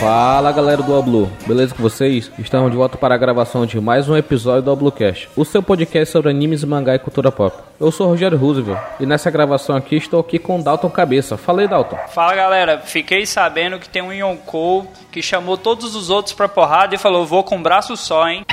Fala galera do Oblu, beleza com vocês? Estamos de volta para a gravação de mais um episódio do Oblucast, o seu podcast sobre animes, mangá e cultura pop. Eu sou o Rogério Roosevelt e nessa gravação aqui estou aqui com o Dalton Cabeça. Falei, Dalton. Fala galera, fiquei sabendo que tem um Yonkou que chamou todos os outros pra porrada e falou: vou com um braço só, hein?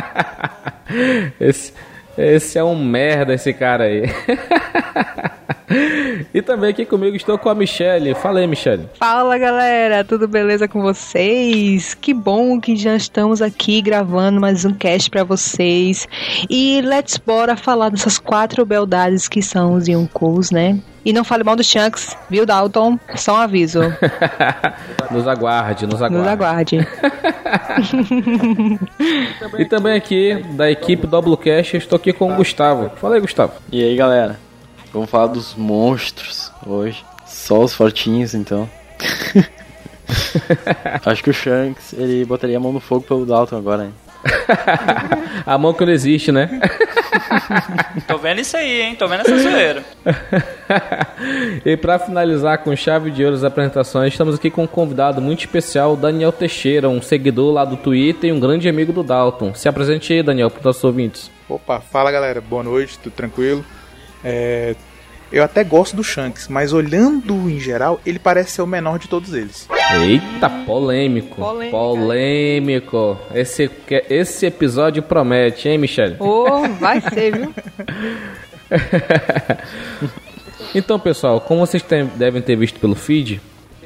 esse, esse é um merda, esse cara aí. e também aqui comigo estou com a Michelle. Fala aí, Michelle. Fala galera, tudo beleza com vocês? Que bom que já estamos aqui gravando mais um cast para vocês. E let's bora falar dessas quatro beldades que são os Yonkous, né? E não fale mal dos Shanks, viu, Dalton? Só um aviso. nos aguarde, nos aguarde. Nos aguarde. e também aqui, da equipe do Doublecast, estou aqui com o Gustavo. Fala aí, Gustavo. E aí, galera? Vamos falar dos monstros hoje. Só os fortinhos, então. Acho que o Shanks, ele botaria a mão no fogo pelo Dalton agora, hein? a mão que não existe, né? Tô vendo isso aí, hein? Tô vendo essa zoeira. e para finalizar com chave de ouro as apresentações, estamos aqui com um convidado muito especial, Daniel Teixeira, um seguidor lá do Twitter e um grande amigo do Dalton. Se apresente aí, Daniel, para os nossos ouvintes. Opa, fala galera, boa noite, tudo tranquilo? É, eu até gosto do Shanks, mas olhando em geral, ele parece ser o menor de todos eles. Eita, polêmico. Polêmica. Polêmico. Esse, esse episódio promete, hein, Michelle? Oh, vai ser, viu? então, pessoal, como vocês tem, devem ter visto pelo feed,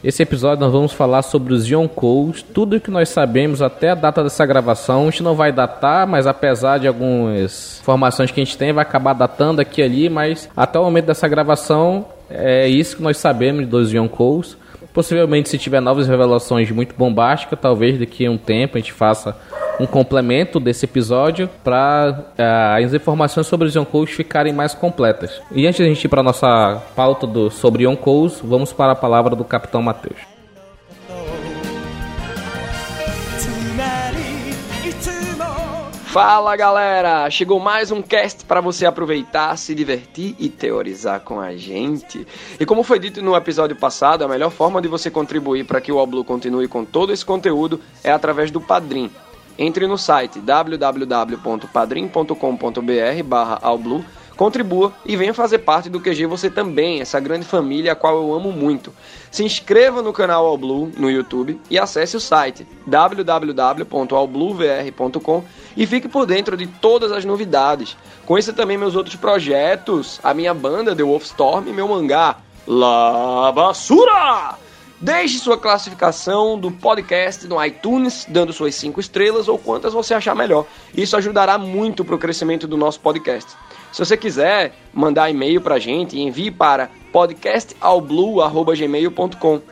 esse episódio nós vamos falar sobre os Yonkous, tudo o que nós sabemos até a data dessa gravação. A gente não vai datar, mas apesar de algumas informações que a gente tem, vai acabar datando aqui e ali, mas até o momento dessa gravação é isso que nós sabemos dos Yonkous. Possivelmente, se tiver novas revelações muito bombásticas, talvez daqui a um tempo a gente faça um complemento desse episódio para uh, eh, as informações sobre os Yonkous ficarem mais completas. E antes de a gente ir para nossa pauta do, sobre Yonkous, vamos para a palavra do Capitão Mateus. Fala galera! Chegou mais um cast para você aproveitar, se divertir e teorizar com a gente. E como foi dito no episódio passado, a melhor forma de você contribuir para que o Oblu continue com todo esse conteúdo é através do Padrim. Entre no site www.padrim.com.br barra contribua e venha fazer parte do QG você também, essa grande família a qual eu amo muito. Se inscreva no canal All Blue no YouTube e acesse o site www.allbluevr.com e fique por dentro de todas as novidades. Conheça também meus outros projetos, a minha banda The Wolfstorm e meu mangá La Basura! Deixe sua classificação do podcast no iTunes, dando suas 5 estrelas ou quantas você achar melhor. Isso ajudará muito para o crescimento do nosso podcast. Se você quiser mandar e-mail para a gente, envie para podcastalblue.gmail.com.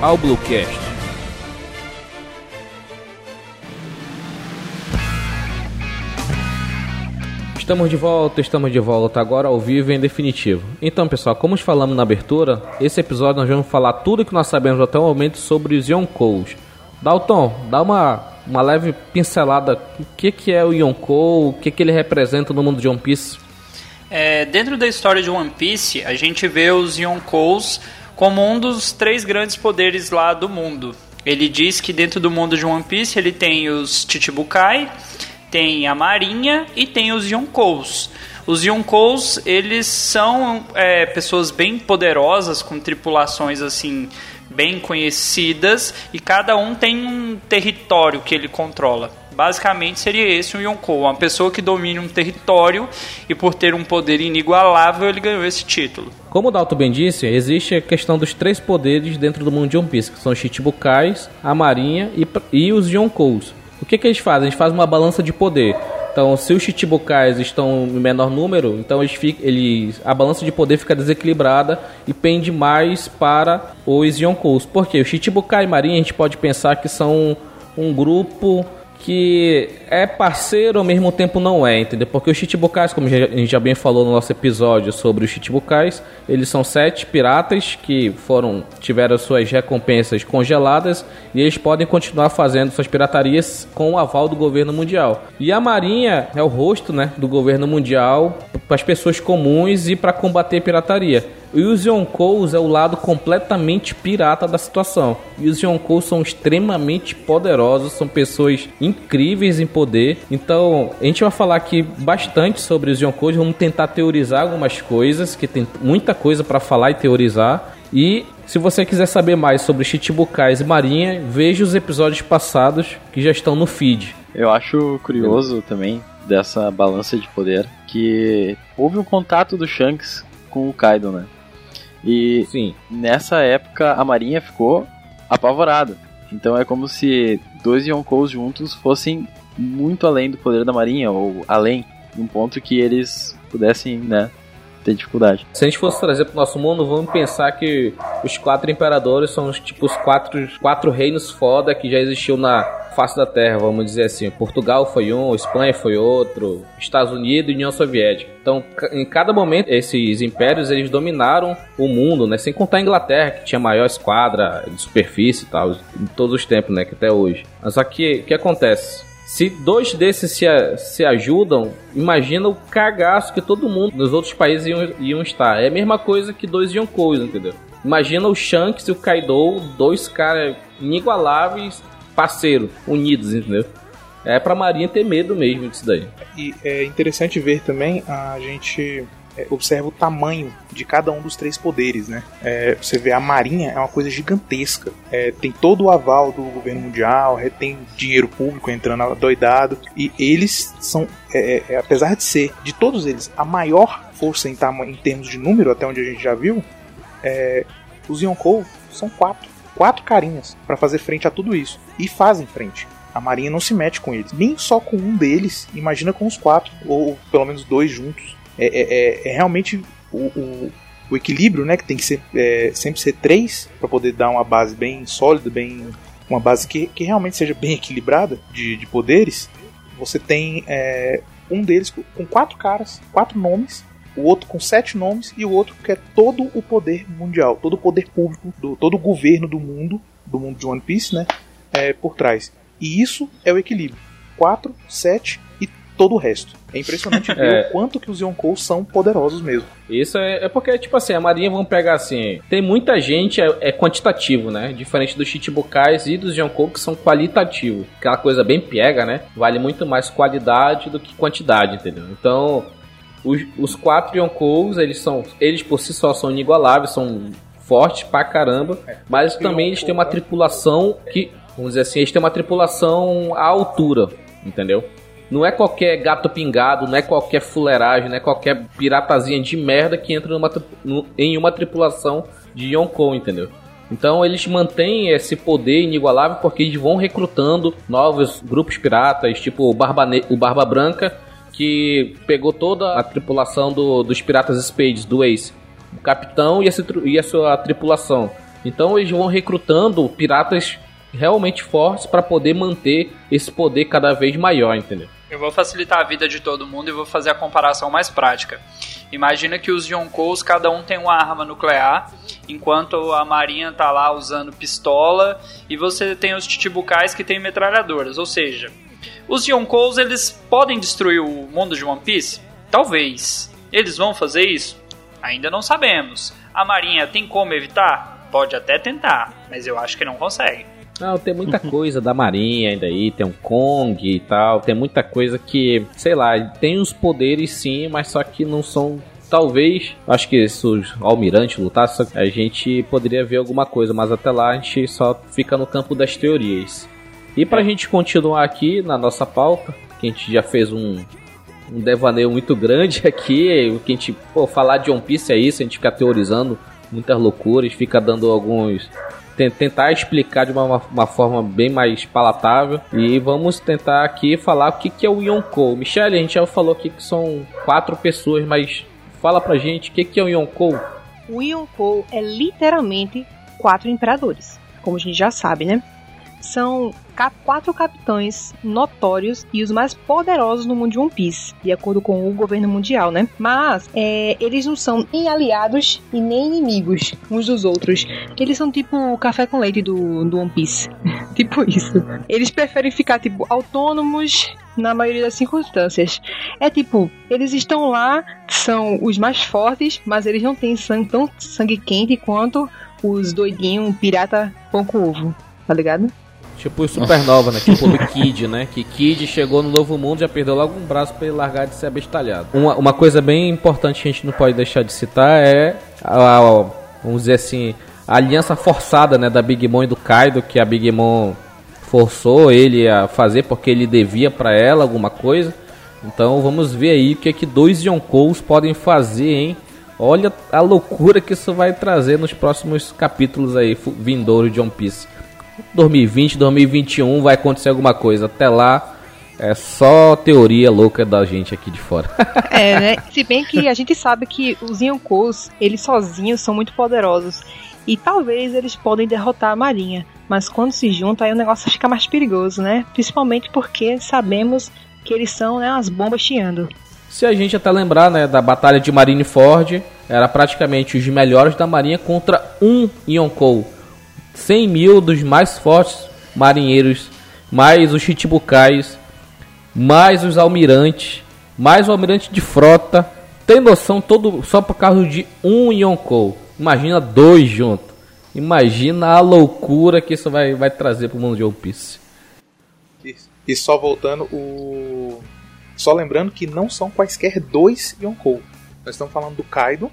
Ao Bluecast. Estamos de volta, estamos de volta agora ao vivo em definitivo. Então, pessoal, como falamos na abertura, esse episódio nós vamos falar tudo que nós sabemos até o momento sobre os Yonkous. Dalton, dá uma uma leve pincelada o que, que é o Yonkou, o que, que ele representa no mundo de One Piece. É, dentro da história de One Piece, a gente vê os Yonkous como um dos três grandes poderes lá do mundo. Ele diz que dentro do mundo de One Piece ele tem os Chichibukai, tem a Marinha e tem os Yonkous. Os Yonkous, eles são é, pessoas bem poderosas, com tripulações assim bem conhecidas e cada um tem um território que ele controla. Basicamente seria esse um Yonkou, uma pessoa que domina um território e por ter um poder inigualável ele ganhou esse título. Como o Dalton bem disse, existe a questão dos três poderes dentro do mundo de One Piece, que são os Chichibukais, a Marinha e, e os Yonkous. O que, que eles fazem? Eles fazem uma balança de poder. Então, se os Chichibukais estão em menor número, então eles eles, a balança de poder fica desequilibrada e pende mais para os Yonkous. Porque o Chichibukai e Marinha a gente pode pensar que são um grupo que é parceiro ao mesmo tempo não é, entendeu? Porque os Chichibukais, como a gente já bem falou no nosso episódio sobre os Chichibukais, eles são sete piratas que foram tiveram suas recompensas congeladas e eles podem continuar fazendo suas piratarias com o aval do governo mundial. E a Marinha é o rosto, né, do governo mundial para as pessoas comuns e para combater pirataria. E os Yonkous é o lado completamente pirata da situação. E os Yonkous são extremamente poderosos, são pessoas incríveis em poder. Então, a gente vai falar aqui bastante sobre os Yonkous, vamos tentar teorizar algumas coisas, que tem muita coisa para falar e teorizar. E se você quiser saber mais sobre Chichibukais e Marinha, veja os episódios passados que já estão no feed. Eu acho curioso também dessa balança de poder que houve um contato do Shanks com o Kaido, né? E Sim. nessa época a Marinha ficou apavorada. Então é como se dois Yonkous juntos fossem muito além do poder da Marinha, ou além, num ponto que eles pudessem, né, ter dificuldade. Se a gente fosse trazer pro nosso mundo, vamos pensar que os quatro imperadores são os, tipo os quatro, quatro reinos foda que já existiu na face da Terra, vamos dizer assim. Portugal foi um, Espanha foi outro, Estados Unidos e União Soviética. Então, em cada momento, esses impérios eles dominaram o mundo, né? Sem contar a Inglaterra, que tinha a maior esquadra de superfície e tal, em todos os tempos, né? Que até hoje. Mas só que, o que acontece? Se dois desses se, se ajudam, imagina o cagaço que todo mundo nos outros países iam, iam estar. É a mesma coisa que dois Yonkous, entendeu? Imagina o Shanks e o Kaido, dois caras inigualáveis, parceiro, unidos, entendeu? É pra Marinha ter medo mesmo disso daí. E é interessante ver também, a gente é, observa o tamanho de cada um dos três poderes, né? É, você vê a Marinha é uma coisa gigantesca. É, tem todo o aval do governo mundial, é, tem dinheiro público entrando doidado. E eles são, é, é, apesar de ser, de todos eles, a maior força em, em termos de número, até onde a gente já viu, os Yonkou são quatro. Quatro carinhas para fazer frente a tudo isso. E fazem frente. A Marinha não se mete com eles. Nem só com um deles, imagina com os quatro, ou pelo menos dois juntos. É, é- é- é realmente o, o- o equilíbrio, né? Que tem que ser é, sempre ser três para poder dar uma base bem sólida, bem uma base que, que realmente seja bem equilibrada de, de poderes. Você tem é, um deles com- quatro caras, quatro nomes, o outro com sete nomes e o outro que é todo o poder mundial, todo o poder público, do, todo o governo do mundo, do mundo de One Piece, né? É, por trás. E isso é o equilíbrio. 4, 7 e todo o resto. É impressionante ver É. o quanto que os Yonkous são poderosos mesmo. Isso é, é porque, tipo assim, a Marinha, vamos pegar assim, tem muita gente, é, é quantitativo, né? Diferente dos Chichibukais e dos Yonkou, que são qualitativos. Aquela coisa bem pega, né? Vale muito mais qualidade do que quantidade, entendeu? Então, os, os quatro Yonkous, eles são, eles por si só são inigualáveis, são fortes pra caramba, mas também eles têm uma tripulação que, vamos dizer assim, eles têm uma tripulação à altura, entendeu? Não é qualquer gato pingado, não é qualquer fuleiragem, não é qualquer piratazinha de merda que entra numa em uma tripulação de Yonkou, entendeu? Então eles mantêm esse poder inigualável porque eles vão recrutando novos grupos piratas, tipo o Barba, Ne- o Barba Branca, que pegou toda a tripulação do- dos piratas Spades, do Ace. O capitão e, tru- e a sua tripulação. Então eles vão recrutando piratas realmente fortes para poder manter esse poder cada vez maior, entendeu? Eu vou facilitar a vida de todo mundo e vou fazer a comparação mais prática. Imagina que os Yonkous, cada um tem uma arma nuclear, enquanto a Marinha tá lá usando pistola, e você tem os Chichibukais que tem metralhadoras. Ou seja, os Yonkous, eles podem destruir o mundo de One Piece? Talvez. Eles vão fazer isso? Ainda não sabemos. A Marinha tem como evitar? Pode até tentar, mas eu acho que não consegue. Não, tem muita coisa da Marinha ainda aí, tem um Kong e tal, tem muita coisa que, sei lá, tem os poderes sim, mas só que não são. Talvez, acho que se os almirantes lutassem, a gente poderia ver alguma coisa, mas até lá a gente só fica no campo das teorias. E pra gente continuar aqui na nossa pauta, que a gente já fez um, um devaneio muito grande aqui, o que a gente, pô, falar de One Piece é isso, a gente fica teorizando muitas loucuras, fica dando alguns tentar explicar de uma, uma forma bem mais palatável. E vamos tentar aqui falar o que, que é o Yonkou. Michele, a gente já falou aqui que são quatro pessoas, mas fala pra gente o que, que é o Yonkou. O Yonkou é literalmente quatro imperadores, como a gente já sabe, né? São quatro capitães notórios e os mais poderosos no mundo de One Piece, de acordo com o governo mundial, né? Mas é, eles não são nem aliados e nem inimigos uns dos outros. Eles são tipo o café com leite do, do One Piece. tipo isso. Eles preferem ficar, tipo, autônomos na maioria das circunstâncias. É tipo, eles estão lá, são os mais fortes, mas eles não têm sangue tão sangue quente quanto os doidinhos pirata pão com ovo, tá ligado? Tipo o Supernova, né? Tipo o Kid, né? Que Kid chegou no Novo Mundo e já perdeu logo um braço pra ele largar de ser abestalhado. Uma, uma coisa bem importante que a gente não pode deixar de citar é, a, a, vamos dizer assim, a aliança forçada né, da Big Mom e do Kaido, que a Big Mom forçou ele a fazer porque ele devia para ela alguma coisa. Então vamos ver aí o que é que dois Yonkous podem fazer, hein? Olha a loucura que isso vai trazer nos próximos capítulos aí vindouros de One Piece. 2020, 2021 vai acontecer alguma coisa. Até lá é só teoria louca da gente aqui de fora. é, né? Se bem que a gente sabe que os Yonkous, eles sozinhos são muito poderosos. E talvez eles podem derrotar a Marinha. Mas quando se juntam, aí o negócio fica mais perigoso, né? Principalmente porque sabemos que eles são né, as bombas chiando. Se a gente até lembrar né, da batalha de Marineford, era praticamente os melhores da Marinha contra um Yonkou 100 mil dos mais fortes marinheiros, mais os chichibukais, mais os almirantes, mais o almirante de frota. Tem noção todo só por causa de um Yonkou. Imagina dois juntos. Imagina a loucura que isso vai, vai trazer para o mundo de One Piece. E, e só voltando, o só lembrando que não são quaisquer dois Yonkou. Nós estamos falando do Kaido,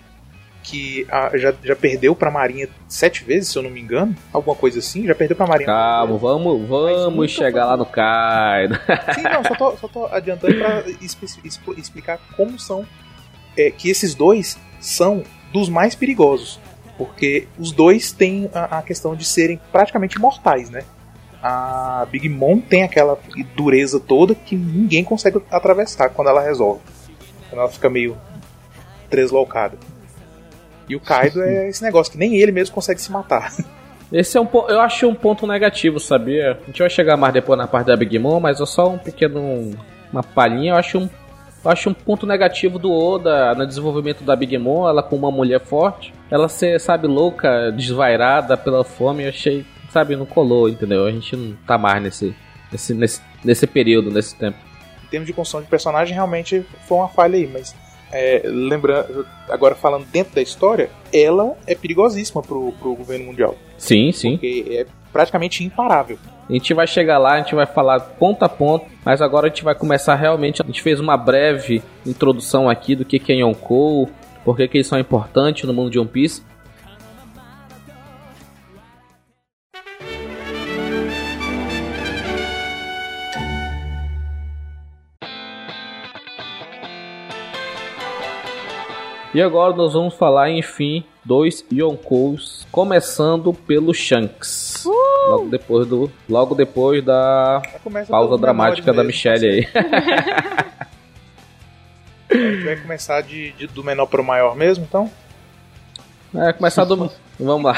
que a, já, já perdeu pra Marinha sete vezes, se eu não me engano. Alguma coisa assim, já perdeu pra Marinha. Calma, vamos, vamos chegar lá no Kaido. Sim, não, só tô, só tô adiantando pra explicar como são. É, que esses dois são dos mais perigosos. Porque os dois têm a, a questão de serem praticamente mortais, né? A Big Mom tem aquela dureza toda que ninguém consegue atravessar quando ela resolve. Quando ela fica meio tresloucada. E o Kaido é esse negócio que nem ele mesmo consegue se matar. Esse é um eu acho um ponto negativo, sabia? A gente vai chegar mais depois na parte da Big Mom, mas é só um pequeno uma palhinha, eu acho um eu acho um ponto negativo do Oda no desenvolvimento da Big Mom, ela com uma mulher forte, ela ser, sabe, louca, desvairada pela fome, eu achei, sabe, não colou, entendeu? A gente não tá mais nesse nesse nesse, nesse período, nesse tempo. Em termos de construção de personagem, realmente foi uma falha aí, mas é, lembrando, agora falando dentro da história, ela é perigosíssima pro, pro governo mundial. Sim, sim. Porque é praticamente imparável. A gente vai chegar lá, a gente vai falar ponto a ponto, mas agora a gente vai começar realmente. A gente fez uma breve introdução aqui do que é Yonkou, por que, que eles são importantes no mundo de One Piece. E agora nós vamos falar, enfim, dois Yonkous, começando pelo Shanks. Uh! Logo depois do, logo depois da pausa dramática da Michelle aí. A gente vai começar de, de, do menor para o maior mesmo, então? É, começar do. Vamos lá.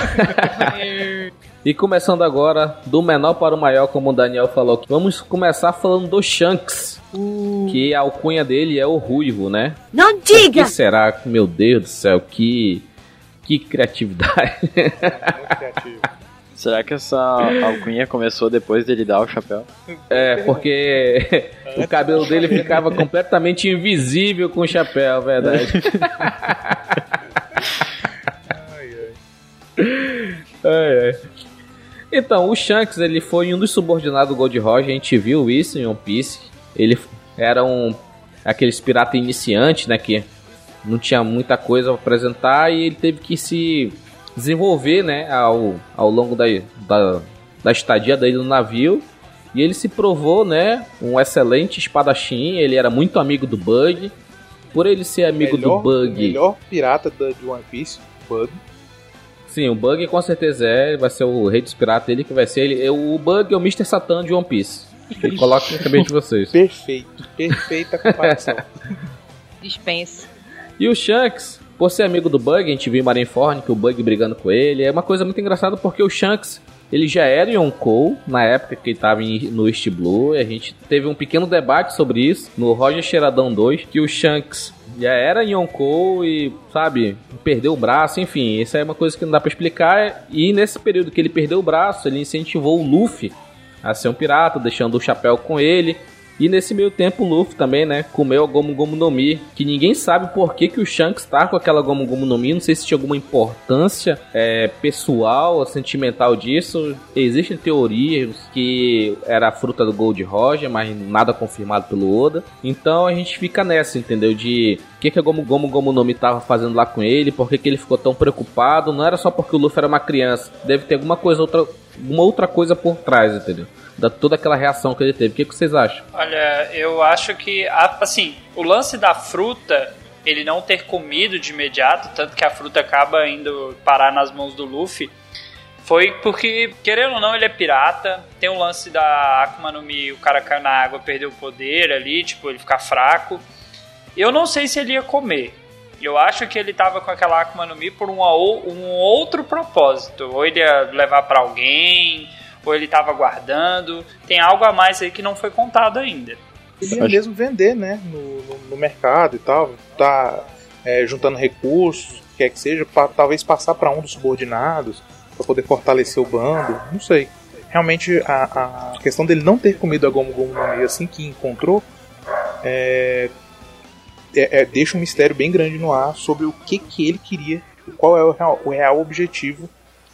E começando agora, do menor para o maior, como o Daniel falou. Vamos começar falando do Shanks. Uh. Que a alcunha dele é o Ruivo, né? Não diga! O que será? Meu Deus do céu, que. Que criatividade. Criativo. Será que essa alcunha começou depois dele dar o chapéu? É, porque o cabelo dele ficava completamente invisível com o chapéu, verdade. ai, ai. Então, o Shanks ele foi um dos subordinados do Gold Roger, a gente viu isso em One Piece. Ele era um aqueles pirata iniciante, né, que não tinha muita coisa para apresentar e ele teve que se desenvolver, né, ao, ao longo da, da, da estadia dele no navio. E ele se provou, né, um excelente espadachim, ele era muito amigo do Bug. Por ele ser amigo melhor, do Bug. melhor pirata de One Piece, Bug. Sim, o Bug com certeza é, vai ser o rei dos piratas, ele que vai ser ele. O Bug é o Mr. Satan de One Piece. Ele coloca na cabeça de vocês. Perfeito, perfeita comparação. Dispensa. E o Shanks, por ser amigo do Bug, a gente viu em Marineford que o Bug brigando com ele, é uma coisa muito engraçada porque o Shanks, ele já era Yonkou na época que ele estava no East Blue, e a gente teve um pequeno debate sobre isso no Roger Cheiradão 2, que o Shanks já era Yonkou e, sabe, perdeu o braço, enfim, isso é uma coisa que não dá para explicar. E nesse período que ele perdeu o braço, ele incentivou o Luffy a ser um pirata, deixando o chapéu com ele. E nesse meio tempo o Luffy também, né, comeu a Gomu Gomu no Mi, que ninguém sabe por que, que o Shanks tá com aquela Gomu Gomu no Mi, não sei se tinha alguma importância é, pessoal, sentimental disso. Existem teorias que era a fruta do Gold Roger, mas nada confirmado pelo Oda. Então a gente fica nessa, entendeu? De o que, que a Gomu Gomu Gomu no Mi tava fazendo lá com ele, por que, que ele ficou tão preocupado. Não era só porque o Luffy era uma criança, deve ter alguma coisa, outra, uma outra coisa por trás, entendeu? Da toda aquela reação que ele teve. O que, que vocês acham? Olha, eu acho que, assim, o lance da fruta, ele não ter comido de imediato, tanto que a fruta acaba indo parar nas mãos do Luffy, foi porque, querendo ou não, ele é pirata. Tem o lance da Akuma no Mi, o cara caiu na água, perdeu o poder ali, tipo, ele ficar fraco. Eu não sei se ele ia comer. Eu acho que ele tava com aquela Akuma no Mi por um, um outro propósito. Ou ele ia levar para alguém, ou ele estava guardando. Tem algo a mais aí que não foi contado ainda. Ele ia mesmo vender, né, no, no, no mercado e tal, tá é, juntando recursos, quer que seja, pra, talvez passar para um dos subordinados, para poder fortalecer o bando, não sei. Realmente a, a questão dele não ter comido a Gomu Gomu no meio assim que encontrou é, é, é, deixa um mistério bem grande no ar sobre o que, que ele queria, qual é o real, o real objetivo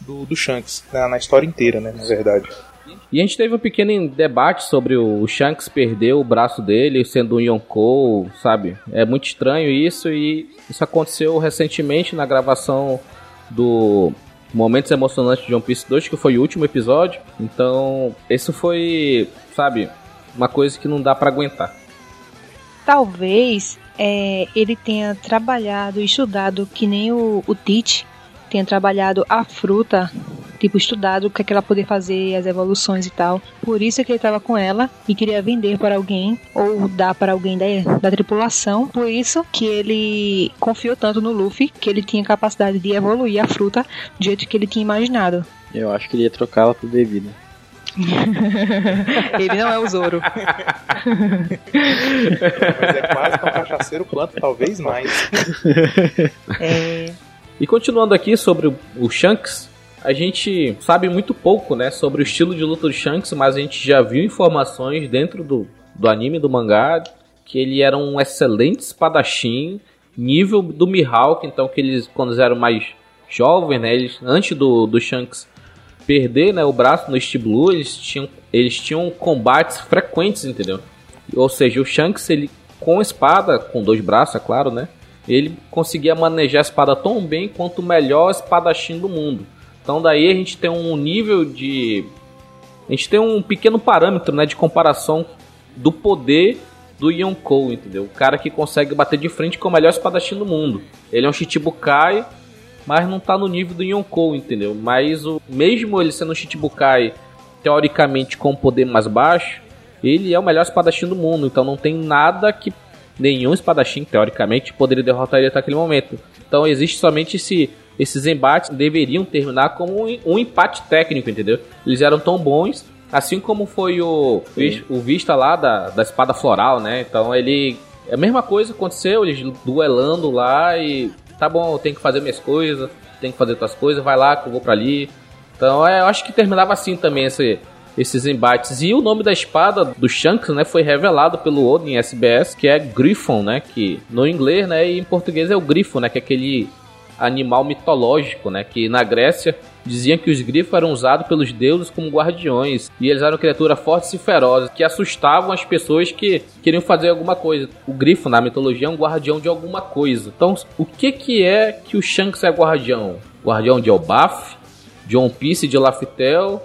do, do Shanks na, na, história inteira, né, na verdade. E a gente teve um pequeno debate sobre o Shanks perder o braço dele sendo um Yonkou, sabe? É muito estranho isso e isso aconteceu recentemente na gravação do Momentos Emocionantes de One Piece 2, que foi o último episódio. Então, isso foi, sabe, uma coisa que não dá para aguentar. Talvez é, ele tenha trabalhado e estudado que nem o, o Teach tenha trabalhado a fruta, tipo, estudado o que, é que ela poderia fazer, as evoluções e tal. Por isso é que ele estava com ela e queria vender para alguém ou dar para alguém da, da tripulação. Por isso que ele confiou tanto no Luffy que ele tinha capacidade de evoluir a fruta do jeito que ele tinha imaginado. Eu acho que ele ia trocá-la por bebida. ele não é o Zoro. Mas é quase que um cachaceiro planta, talvez mais. É. E continuando aqui sobre o Shanks, a gente sabe muito pouco, né, sobre o estilo de luta do Shanks, mas a gente já viu informações dentro do, do anime, do mangá, que ele era um excelente espadachim, nível do Mihawk, então que eles, quando eles eram mais jovens, né, eles, antes do, do Shanks perder né, o braço no East Blue, eles tinham, eles tinham combates frequentes, entendeu? Ou seja, o Shanks, ele com espada, com dois braços, é claro, né? Ele conseguia manejar a espada tão bem quanto o melhor espadachim do mundo. Então daí a gente tem um nível de a gente tem um pequeno parâmetro, né, de comparação do poder do Yonkou, entendeu? O cara que consegue bater de frente com o melhor espadachim do mundo. Ele é um Shichibukai, mas não tá no nível do Yonkou, entendeu? Mas o mesmo ele sendo um Shichibukai teoricamente com um poder mais baixo, ele é o melhor espadachim do mundo, então não tem nada que nenhum espadachim, teoricamente, poderia derrotar ele até aquele momento. Então existe somente esse. Esses embates deveriam terminar como um, um empate técnico, entendeu? Eles eram tão bons, assim como foi o, o Vista lá da, da espada floral, né? Então ele. É a mesma coisa aconteceu, eles duelando lá e. Tá bom, eu tenho que fazer minhas coisas, tenho que fazer outras coisas, vai lá que eu vou pra ali. Então é, eu acho que terminava assim também esse, esses embates. E o nome da espada do Shanks, né, foi revelado pelo em SBS, que é Griffon, né, que no inglês, né, e em português é o grifo, né, que é aquele animal mitológico, né, que na Grécia diziam que os grifos eram usados pelos deuses como guardiões e eles eram criaturas fortes e ferozes que assustavam as pessoas que queriam fazer alguma coisa. O grifo na mitologia é um guardião de alguma coisa. Então, o que que é que o Shanks é guardião? Guardião de Elbaf, de One Piece, de Laftel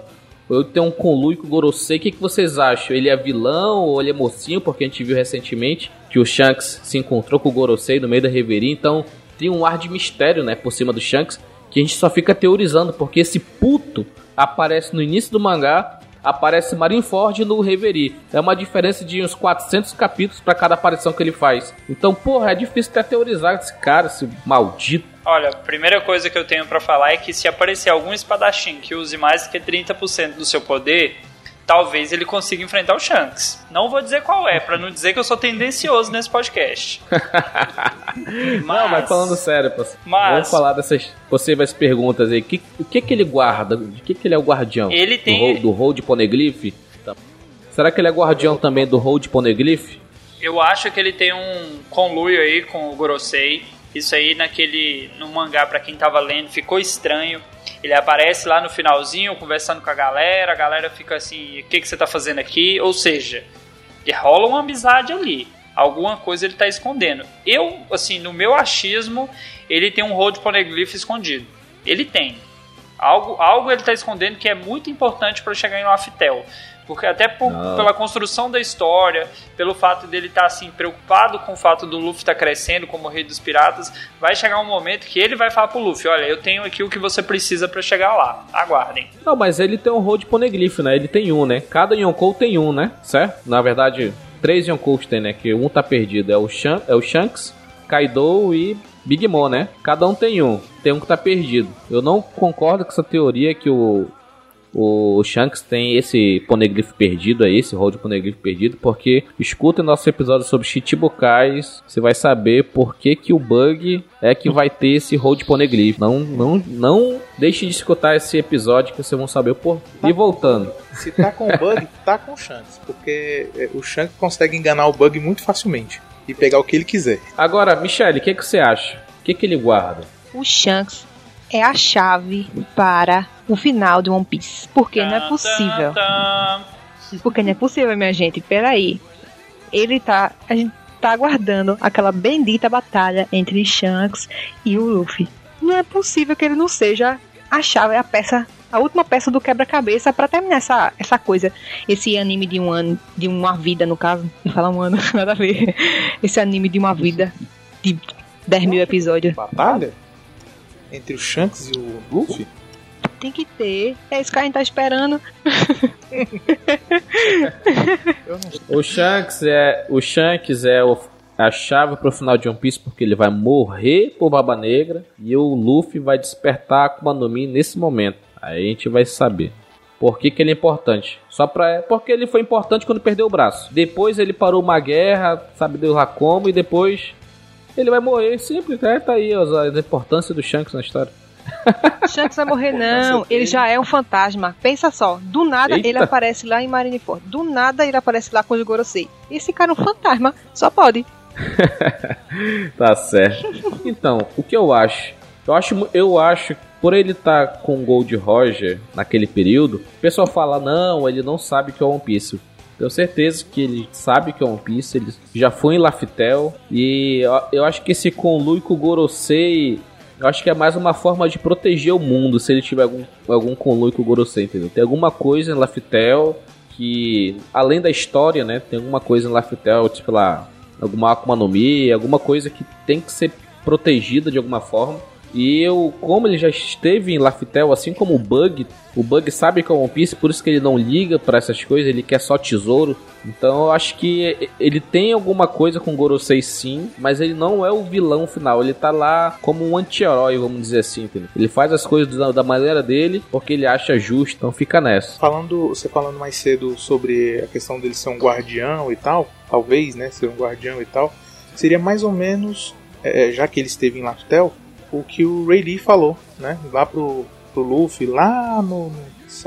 eu tenho um conluio com o Gorosei. O que, que vocês acham? Ele é vilão ou ele é mocinho? Porque a gente viu recentemente que o Shanks se encontrou com o Gorosei no meio da reveria. Então tem um ar de mistério, né? Por cima do Shanks. que a gente só fica teorizando, porque esse puto aparece no início do mangá, aparece Marineford no Reverie. É uma diferença de uns 400 capítulos para cada aparição que ele faz. Então, porra, é difícil até teorizar esse cara, esse maldito. Olha, a primeira coisa que eu tenho para falar é que se aparecer algum espadachim que use mais que 30% do seu poder, talvez ele consiga enfrentar o Shanks. Não vou dizer qual é, para não dizer que eu sou tendencioso nesse podcast. mas, não, mas falando sério, mas, vamos falar dessas possíveis perguntas aí. Que, o que que ele guarda? De que que ele é o guardião? Ele tem... Do, do Hold Poneglyph? Tá. Será que ele é guardião também do Hold Poneglyph? Eu acho que ele tem um conluio aí com o Gorosei. Isso aí naquele no mangá para quem tava lendo ficou estranho. Ele aparece lá no finalzinho conversando com a galera, a galera fica assim: o que, que você tá fazendo aqui? Ou seja, rola uma amizade ali. Alguma coisa ele tá escondendo. Eu, assim, no meu achismo, ele tem um Road Poneglyph escondido. Ele tem. Algo, algo ele tá escondendo que é muito importante para chegar em Laftel. Porque até por, pela construção da história, pelo fato dele estar tá, assim preocupado com o fato do Luffy estar tá crescendo como rei dos piratas, vai chegar um momento que ele vai falar pro Luffy, olha, eu tenho aqui o que você precisa para chegar lá. Aguardem. Não, mas ele tem um Road Poneglyph, né? Ele tem um, né? Cada Yonkou tem um, né? Certo? Na verdade, três Yonkous tem, né? Que um tá perdido. É o, Shan é o Shanks, Kaido e Big Mom, né? Cada um tem um. Tem um que tá perdido. Eu não concordo com essa teoria que o o Shanks tem esse poneglyph perdido aí, esse rol de poneglyph perdido, porque escuta nosso episódio sobre Chichibukais, você vai saber por que, que o bug é que vai ter esse rol de poneglyph. Não, não, não deixe de escutar esse episódio que vocês vão saber o porquê. Tá. E voltando. Se tá com o bug, tá com o Shanks, porque é, o Shanks consegue enganar o bug muito facilmente e pegar o que ele quiser. Agora, Michelle, o que, que você acha? O que, que ele guarda? O Shanks é a chave para o final de One Piece. Porque não é possível. Porque não é possível, minha gente. Peraí. Ele tá. A gente tá aguardando aquela bendita batalha entre Shanks e o Luffy. Não é possível que ele não seja a chave, a peça, a última peça do quebra-cabeça para terminar essa, essa coisa. Esse anime de um ano, de uma vida, no caso. Não falar um ano, nada a ver. Esse anime de uma vida de 10 mil episódios. Batalha? Entre o Shanks e o Luffy? tem que ter. É isso que a gente tá esperando. o Shanks é o Shanks é o, a chave pro final de One Piece porque ele vai morrer por Baba Negra e o Luffy vai despertar a Akuma no Mi nesse momento. Aí a gente vai saber. Por que, que ele é importante? Só pra. Porque ele foi importante quando perdeu o braço. Depois ele parou uma guerra, sabe Deus lá como, e depois ele vai morrer. Simples, né? Tá aí a importância do Shanks na história. Shanks vai morrer, não. Ele já é um fantasma. Pensa só. Do nada Eita. ele aparece lá em Marineford. Do nada ele aparece lá com o Gorosei. Esse cara é um fantasma. Só pode. tá certo. Então, o que eu acho? Eu acho, eu acho por ele estar tá com o Gold Roger naquele período, o pessoal fala: não, ele não sabe que é One Piece. Tenho certeza que ele sabe que é One Piece, ele já foi em Laftel. E eu, acho que esse Conlu com o Gorosei eu acho que é mais uma forma de proteger o mundo se ele tiver algum, algum conluio com o Gorosei, entendeu? Tem alguma coisa em Laftel que, além da história, né? Tem alguma coisa em Laftel, tipo lá, alguma Akuma no Mi, alguma coisa que tem que ser protegida de alguma forma. E eu, como ele já esteve em Laftel, assim como o Bug, o Bug sabe que é One Piece, por isso que ele não liga para essas coisas, ele quer só tesouro. Então eu acho que ele tem alguma coisa com Gorosei sim, mas ele não é o vilão final, ele tá lá como um anti-herói, vamos dizer assim, entendeu? Ele faz as coisas da, maneira dele porque ele acha justo, então fica nessa. Falando, você falando mais cedo sobre a questão dele ser um guardião e tal, talvez, né, ser um guardião e tal, seria mais ou menos, é, já que ele esteve em Laftel, o que o Ray Lee falou, né? Lá pro, pro Luffy, lá no,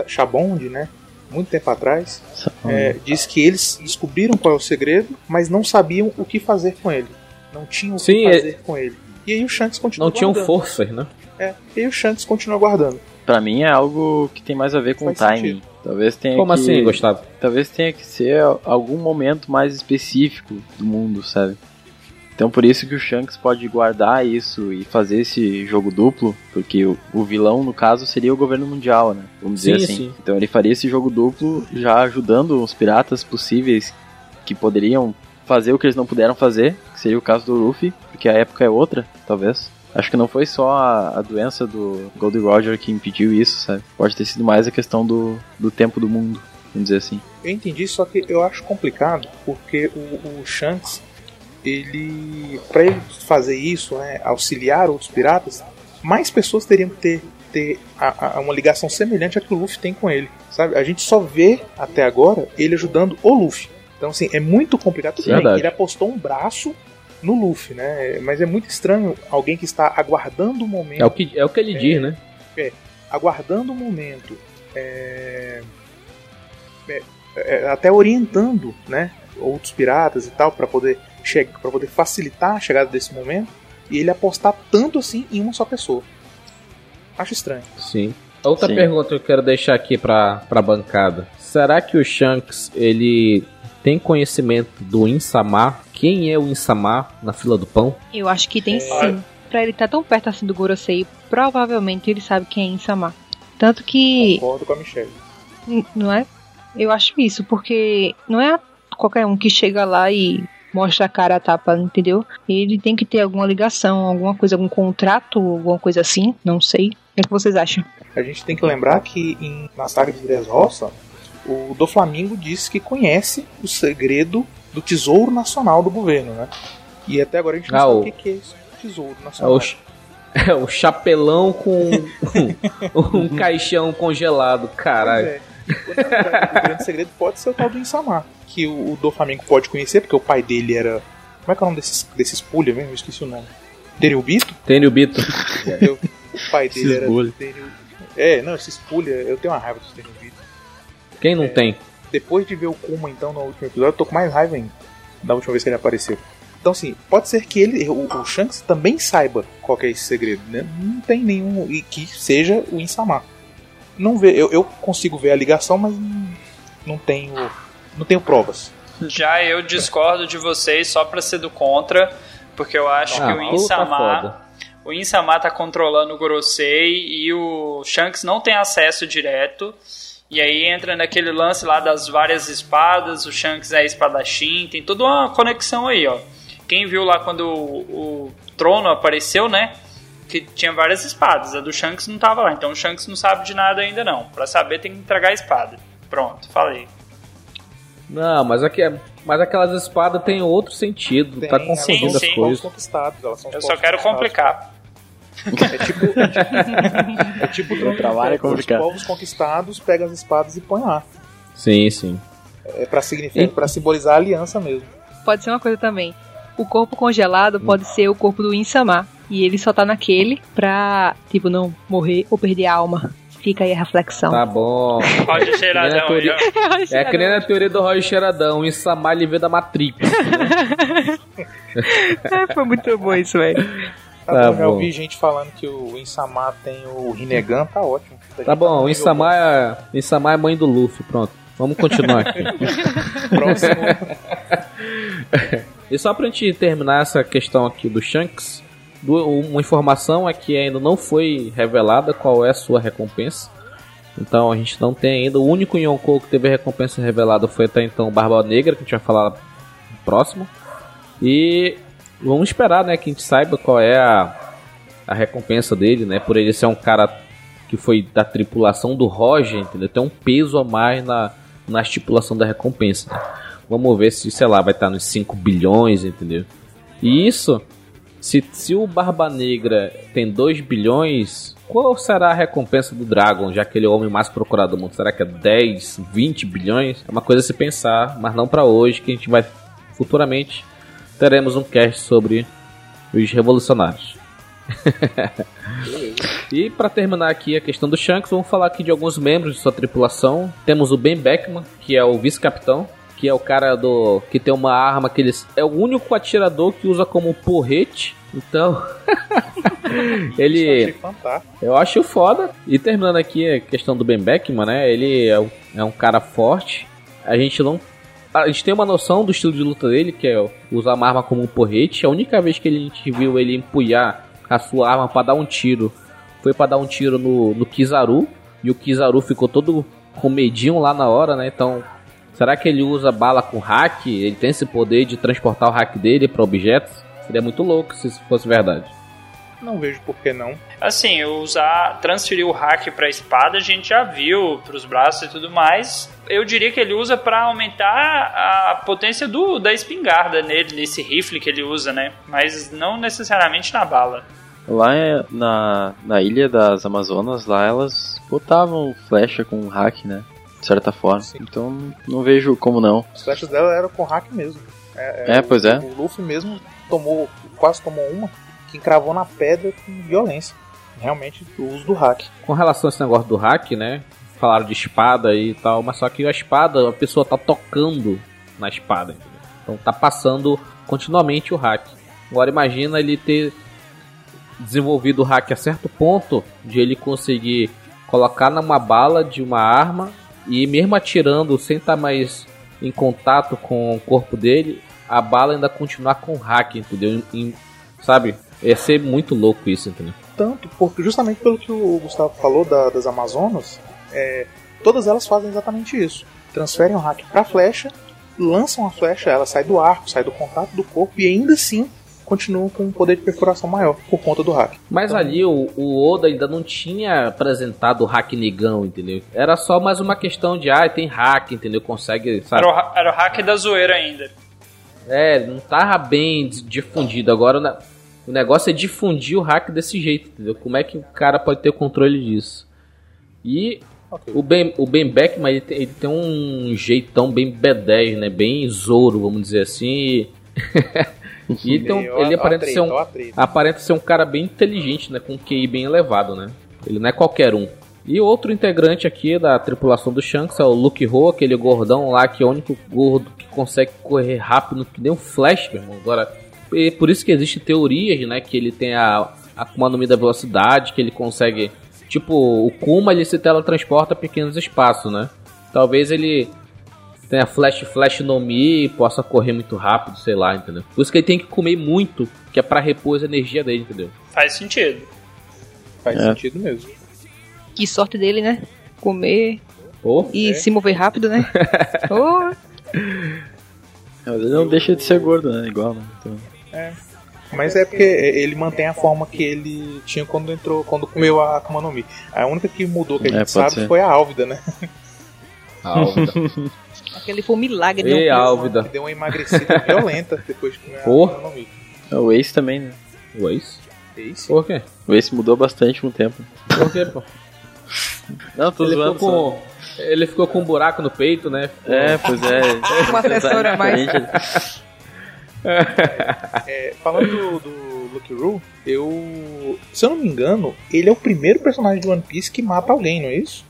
Shabond, né? Muito tempo atrás. É, diz que eles descobriram qual é o segredo, mas não sabiam o que fazer com ele. Não tinham o Sim, que é- fazer é... com ele. E aí o Shanks continua Não guardando. tinham forças, né? É, e aí o Shanks continua guardando. Pra mim é algo que tem mais a ver com o timing. Sentido. Talvez tenha Como que... assim, Gustavo? Talvez tenha que ser algum momento mais específico do mundo, sabe? Então por isso que o Shanks pode guardar isso e fazer esse jogo duplo, porque o, o vilão, no caso, seria o governo mundial, né? Vamos dizer sim, assim. Sim. Então ele faria esse jogo duplo já ajudando os piratas possíveis que poderiam fazer o que eles não puderam fazer, que seria o caso do Luffy, porque a época é outra, talvez. Acho que não foi só a, a doença do Gold Roger que impediu isso, sabe? Pode ter sido mais a questão do, do tempo do mundo, vamos dizer assim. Eu entendi, só que eu acho complicado porque o, o Shanks, ele. para ele fazer isso, né, auxiliar outros piratas, mais pessoas teriam que ter, ter a, a, uma ligação semelhante à que o Luffy tem com ele. Sabe? A gente só vê até agora ele ajudando o Luffy. Então, assim, é muito complicado. Tudo bem, ele apostou um braço no Luffy, né? Mas é muito estranho alguém que está aguardando o momento. É o que, é o que ele é, diz, né? É, aguardando o momento. É, é, é até orientando, né? Outros piratas e tal, para poder, para poder facilitar a chegada desse momento. E ele apostar tanto assim em uma só pessoa. Acho estranho. Sim. Outra Sim. pergunta que eu quero deixar aqui pra, pra bancada. Será que o Shanks, ele tem conhecimento do Insamar? Quem é o Insamar na fila do pão? Eu acho que tem é. sim. Pra ele estar tá tão perto assim do Gorosei, provavelmente ele sabe quem é Insamar. Tanto que. Concordo com a Michelle. Não é? Eu acho isso, porque não é qualquer um que chega lá e mostra a cara a tapa, entendeu? Ele tem que ter alguma ligação, alguma coisa, algum contrato, alguma coisa assim, não sei. O que vocês acham? A gente tem que lembrar que em, na saga de Dressrosa, o do Flamengo disse que conhece o segredo do Tesouro Nacional do governo, né? E até agora a gente não ah, sabe o que é esse Tesouro Nacional. É o, chapelão com um caixão congelado, caralho. O grande segredo pode ser o tal do Insamar, que o, o do Flamengo pode conhecer, porque o pai dele era. Como é que é o nome desses, desses pulha mesmo? Eu esqueci o nome. Bito? Tenryubito. Bito. o pai dele era. Tenryubito. É, não, esses pulha, eu tenho uma raiva dos Bito. Quem não é, tem? Depois de ver o Kuma, então, no último episódio, eu tô com mais raiva ainda. Da última vez que ele apareceu. Então, assim, pode ser que ele, o, o Shanks também saiba qual é esse segredo, né? Não tem nenhum. E que seja o Insama. Não vê, eu, eu consigo ver a ligação, mas não tenho. Não tenho provas. Já eu discordo de vocês só pra ser do contra, porque eu acho ah, que o Insama. O Insama tá controlando o Gorosei e o Shanks não tem acesso direto. E aí entra naquele lance lá das várias espadas, o Shanks é espadachim, tem toda uma conexão aí, ó. Quem viu lá quando o, o trono apareceu, né? Que tinha várias espadas, a do Shanks não tava lá, então o Shanks não sabe de nada ainda não. Para saber tem que entregar a espada. Pronto, falei. Não, mas aqui é, mas aquelas espadas têm outro sentido, tá tem, tá confundindo sim, as coisas. Eu só quero complicar. É tipo, é tipo, é tipo o trabalho é Os povos conquistados pegam as espadas e põe lá. Sim, sim. É para significar, para simbolizar a aliança mesmo. Pode ser uma coisa também. O corpo congelado hum. pode ser o corpo do Insama. E ele só tá naquele pra, tipo, não morrer ou perder a alma. Fica aí a reflexão. Tá bom. Roger Cheiradão. Teoria... É que nem na teoria do Roger Cheiradão. O Insama ele veio da Matrix. Né? é, foi muito bom isso, velho. Tá, tá bom, já ouvi gente falando que o Insama tem o Rinnegan, tá ótimo. Tá bom, tá o Insama é, Insama é mãe do Luffy, pronto. Vamos continuar aqui. Próximo. e só pra gente terminar essa questão aqui do Shanks, uma informação é que ainda não foi revelada qual é a sua recompensa. Então a gente não tem ainda. O único Yonkou que teve recompensa revelada foi até então Barba Negra, que a gente vai falar próximo. E vamos esperar, né, que a gente saiba qual é a, a recompensa dele, né, por ele ser um cara que foi da tripulação do Roger, entendeu? Tem um peso a mais na, na estipulação da recompensa. Né? Vamos ver se, sei lá, vai estar nos 5 bilhões, entendeu? E isso, se, se o Barba Negra tem 2 bilhões, qual será a recompensa do Dragon, já que ele é o homem mais procurado do mundo? Será que é 10, 20 bilhões? É uma coisa a se pensar, mas não para hoje, que a gente vai futuramente teremos um cast sobre os revolucionários. e para terminar aqui a questão do Shanks, vamos falar aqui de alguns membros de sua tripulação. Temos o Ben Beckman, que é o vice-capitão, que é o cara do que tem uma arma que eles é o único atirador que usa como porrete. Então, ele eu acho foda. E terminando aqui a questão do Ben Beckman, né? Ele é um, é um cara forte. A gente não a gente tem uma noção do estilo de luta dele, que é usar uma arma como um porrete. A única vez que a gente viu ele empunhar a sua arma para dar um tiro foi para dar um tiro no, no Kizaru. E o Kizaru ficou todo com medinho lá na hora, né? Então, será que ele usa bala com hack? Ele tem esse poder de transportar o hack dele para objetos? Seria muito louco se isso fosse verdade. Não vejo por que não. Assim, usar, transferir o hack pra espada a gente já viu, pros braços e tudo mais. Eu diria que ele usa para aumentar a potência do, da espingarda nele, nesse rifle que ele usa, né? Mas não necessariamente na bala. Lá é- na, na ilha das Amazonas, lá elas botavam flecha com hack, né? De certa forma. Sim. Então não vejo como não. As flechas dela eram com hack mesmo. É, o- pois é. O Luffy mesmo tomou, quase tomou uma, que encravou na pedra com violência. Realmente, o uso do hack. Com relação a esse negócio do hack, né? Falaram de espada e tal, mas só que a espada, a pessoa tá tocando na espada, entendeu? Então tá passando continuamente o hack. Agora imagina ele ter desenvolvido o hack a certo ponto de ele conseguir colocar numa bala de uma arma e mesmo atirando sem estar mais em contato com o corpo dele, a bala ainda continuar com o hack, entendeu? Sabe? Ia ser muito louco isso, entendeu? Tanto, porque justamente pelo que o Gustavo falou da- das Amazonas, é, todas elas fazem exatamente isso. Transferem o hack pra flecha, lançam a flecha, ela sai do arco, sai do contato do corpo e ainda assim continuam com um poder de perfuração maior por conta do hack. Mas ali o, o Oda ainda não tinha apresentado o hack negão, entendeu? Era só mais uma questão de, ah, tem hack, entendeu? Consegue, sabe? Era o, era o hack da zoeira ainda. É, não tava bem difundido. Agora o ne- o negócio é difundir o hack desse jeito, entendeu? Como é que o cara pode ter controle disso? E Ok. o Ben, o ben Beckman, ele tem, ele tem um jeitão bem B10, né? Bem Zoro, vamos dizer assim. e ele, tem um- ele aparenta ser um, aparenta ser um cara bem inteligente, né? Com um QI bem elevado, né? Ele não é qualquer um. E outro integrante aqui da tripulação do Shanks é o Luke Ho, aquele gordão lá que é o único gordo que consegue correr rápido que nem um Flash, meu irmão. Agora, e por isso que existem teorias, né? Que ele tem a, a Akuma no Mi da velocidade, que ele consegue... Tipo, o Kuma, ele se teletransporta a pequenos espaços, né? Talvez ele tenha Flash Flash no Mi e possa correr muito rápido, sei lá, entendeu? Por isso que ele tem que comer muito, que é pra repor a energia dele, entendeu? Faz sentido. Faz É. sentido mesmo. Que sorte dele, né? Comer Pô, e É. se mover rápido, né? oh, Mas ele não deixa de ser gordo, né? Igual, né? Então, Mas é porque ele mantém a forma que ele tinha quando entrou, quando comeu a Akuma no Mi. A única que mudou que a É, gente pode sabe ser. foi a Álvida, né? Álvida. aquele foi um milagre. Ei, não. Álvida. Que deu uma emagrecida violenta depois de comer Pô. a Akuma no Mi. é, o Ace também, né? O Ace? Isso? Por quê? O Ace mudou bastante com o tempo. Por quê, pô? Não, tô Ele zoando. ficou, com, ele ficou com um buraco no peito, né? É, pois é. Uma assessora a mais. É, falando do, do Lucky Roo, eu. Se eu não me engano, ele é o primeiro personagem de One Piece que mata alguém, não é isso?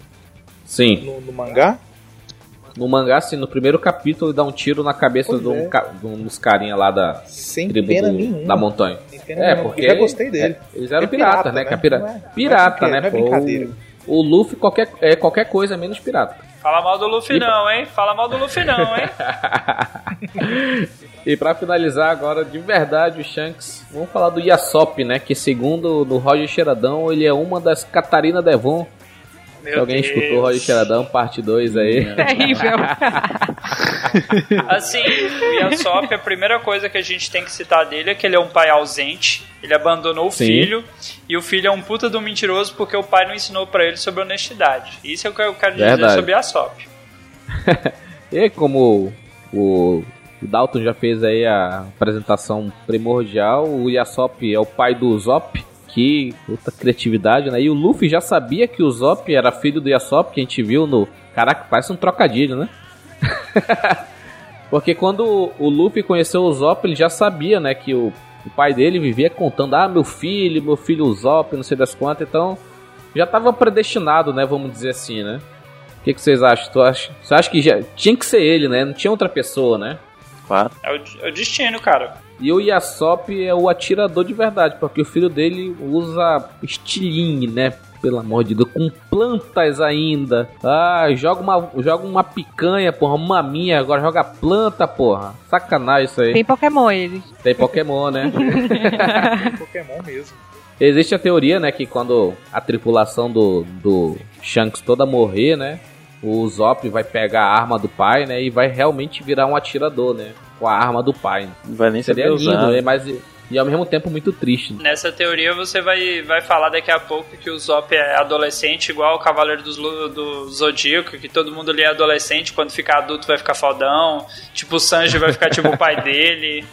Sim. No, no mangá? No mangá, assim, no primeiro capítulo, ele dá um tiro na cabeça Pois de um, é. ca- de um dos carinha lá da Sem tribo pena do- nenhuma. da montanha. Sem pena É, nenhuma. porque. Eu já gostei dele. é, eles eram É piratas, pirata, né? né? Que é Não é- não é pirata, brinque- né? não é pô? brincadeira. O, o Luffy qualquer, é qualquer coisa menos pirata. Fala mal do Luffy E- não, hein? Fala mal do Luffy não, hein? e pra finalizar agora, de verdade, o Shanks, vamos falar do Yasop, né? Que segundo o Roger Xeradão, ele é uma das Catarina Devon. Meu Se alguém Deus. escutou o Roger Xeradão, parte 2 aí. Terrível. Assim, o Yasop, a primeira coisa que a gente tem que citar dele é que ele é um pai ausente, ele abandonou o Sim. filho, e o filho é um puta do mentiroso porque o pai não ensinou pra ele sobre honestidade. Isso é o que eu quero dizer Verdade. sobre Yasop. E como o, o Dalton já fez aí a apresentação primordial, o Yasop é o pai do Zop, que puta criatividade, né? E o Luffy já sabia que o Zop era filho do Yasop, que a gente viu no. Caraca, parece um trocadilho, né? Porque quando o Luffy conheceu o Zop, ele já sabia, né, que o, o pai dele vivia contando: ah, meu filho, meu filho Zop, não sei das quantas, então já estava predestinado, né, vamos dizer assim, né? O que, que vocês acham? Tu acha? Você acha que já tinha que ser ele, né? Não tinha outra pessoa, né? Claro. É o, é o destino, cara. E o Yasop é o atirador de verdade, porque o filho dele usa estilingue, né? Pelo amor de Deus, com plantas ainda. Ah, joga uma, joga uma picanha, porra, uma maminha, agora joga planta, porra. Sacanagem isso aí. Tem Pokémon ele. Tem Pokémon, né? Pokémon mesmo. Existe a teoria, né, que quando a tripulação do, do Shanks toda morrer, né, o Zop vai pegar a arma do pai, né, e vai realmente virar um atirador, né, com a arma do pai. Não vai nem Seria saber lindo, usar. né, mas e ao mesmo tempo muito triste. Nessa teoria você vai, vai falar daqui a pouco que o Zop é adolescente, igual o Cavaleiro do, do Zodíaco, que todo mundo ali é adolescente, quando ficar adulto vai ficar fodão, tipo o Sanji vai ficar tipo o pai dele.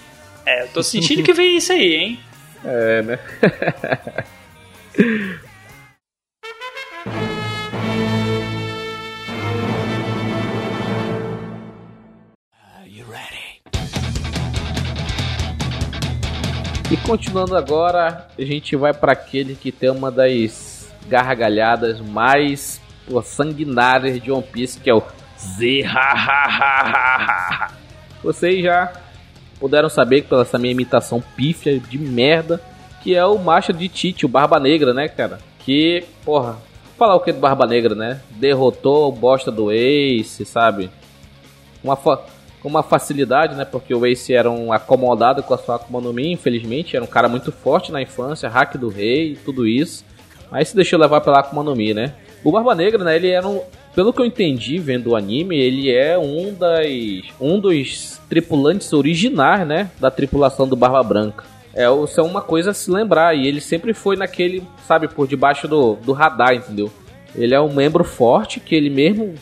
É, eu tô sentindo que vem isso aí, hein? É, né? E continuando agora, a gente vai para aquele que tem uma das gargalhadas mais pô, sanguinárias de One Piece, que é o Zhahahaha. Vocês já puderam saber pela essa minha imitação pífia de merda, que é o Macho de Tite, o Barba Negra, né, cara? Que, porra, falar o que do Barba Negra, né? Derrotou o bosta do Ace, sabe? Uma foto com uma facilidade, né? Porque o Ace era um acomodado com a sua Akuma no Mi, infelizmente. Era um cara muito forte na infância, hack do rei, tudo isso. Mas se deixou levar pela Akuma no Mi, né? O Barba Negra, né? Ele era um. Pelo que eu entendi vendo o anime, ele é um das. um dos tripulantes originais, né? Da tripulação do Barba Branca. É, isso é uma coisa a se lembrar. E ele sempre foi naquele, sabe, por debaixo do, do radar, entendeu? Ele é um membro forte que ele mesmo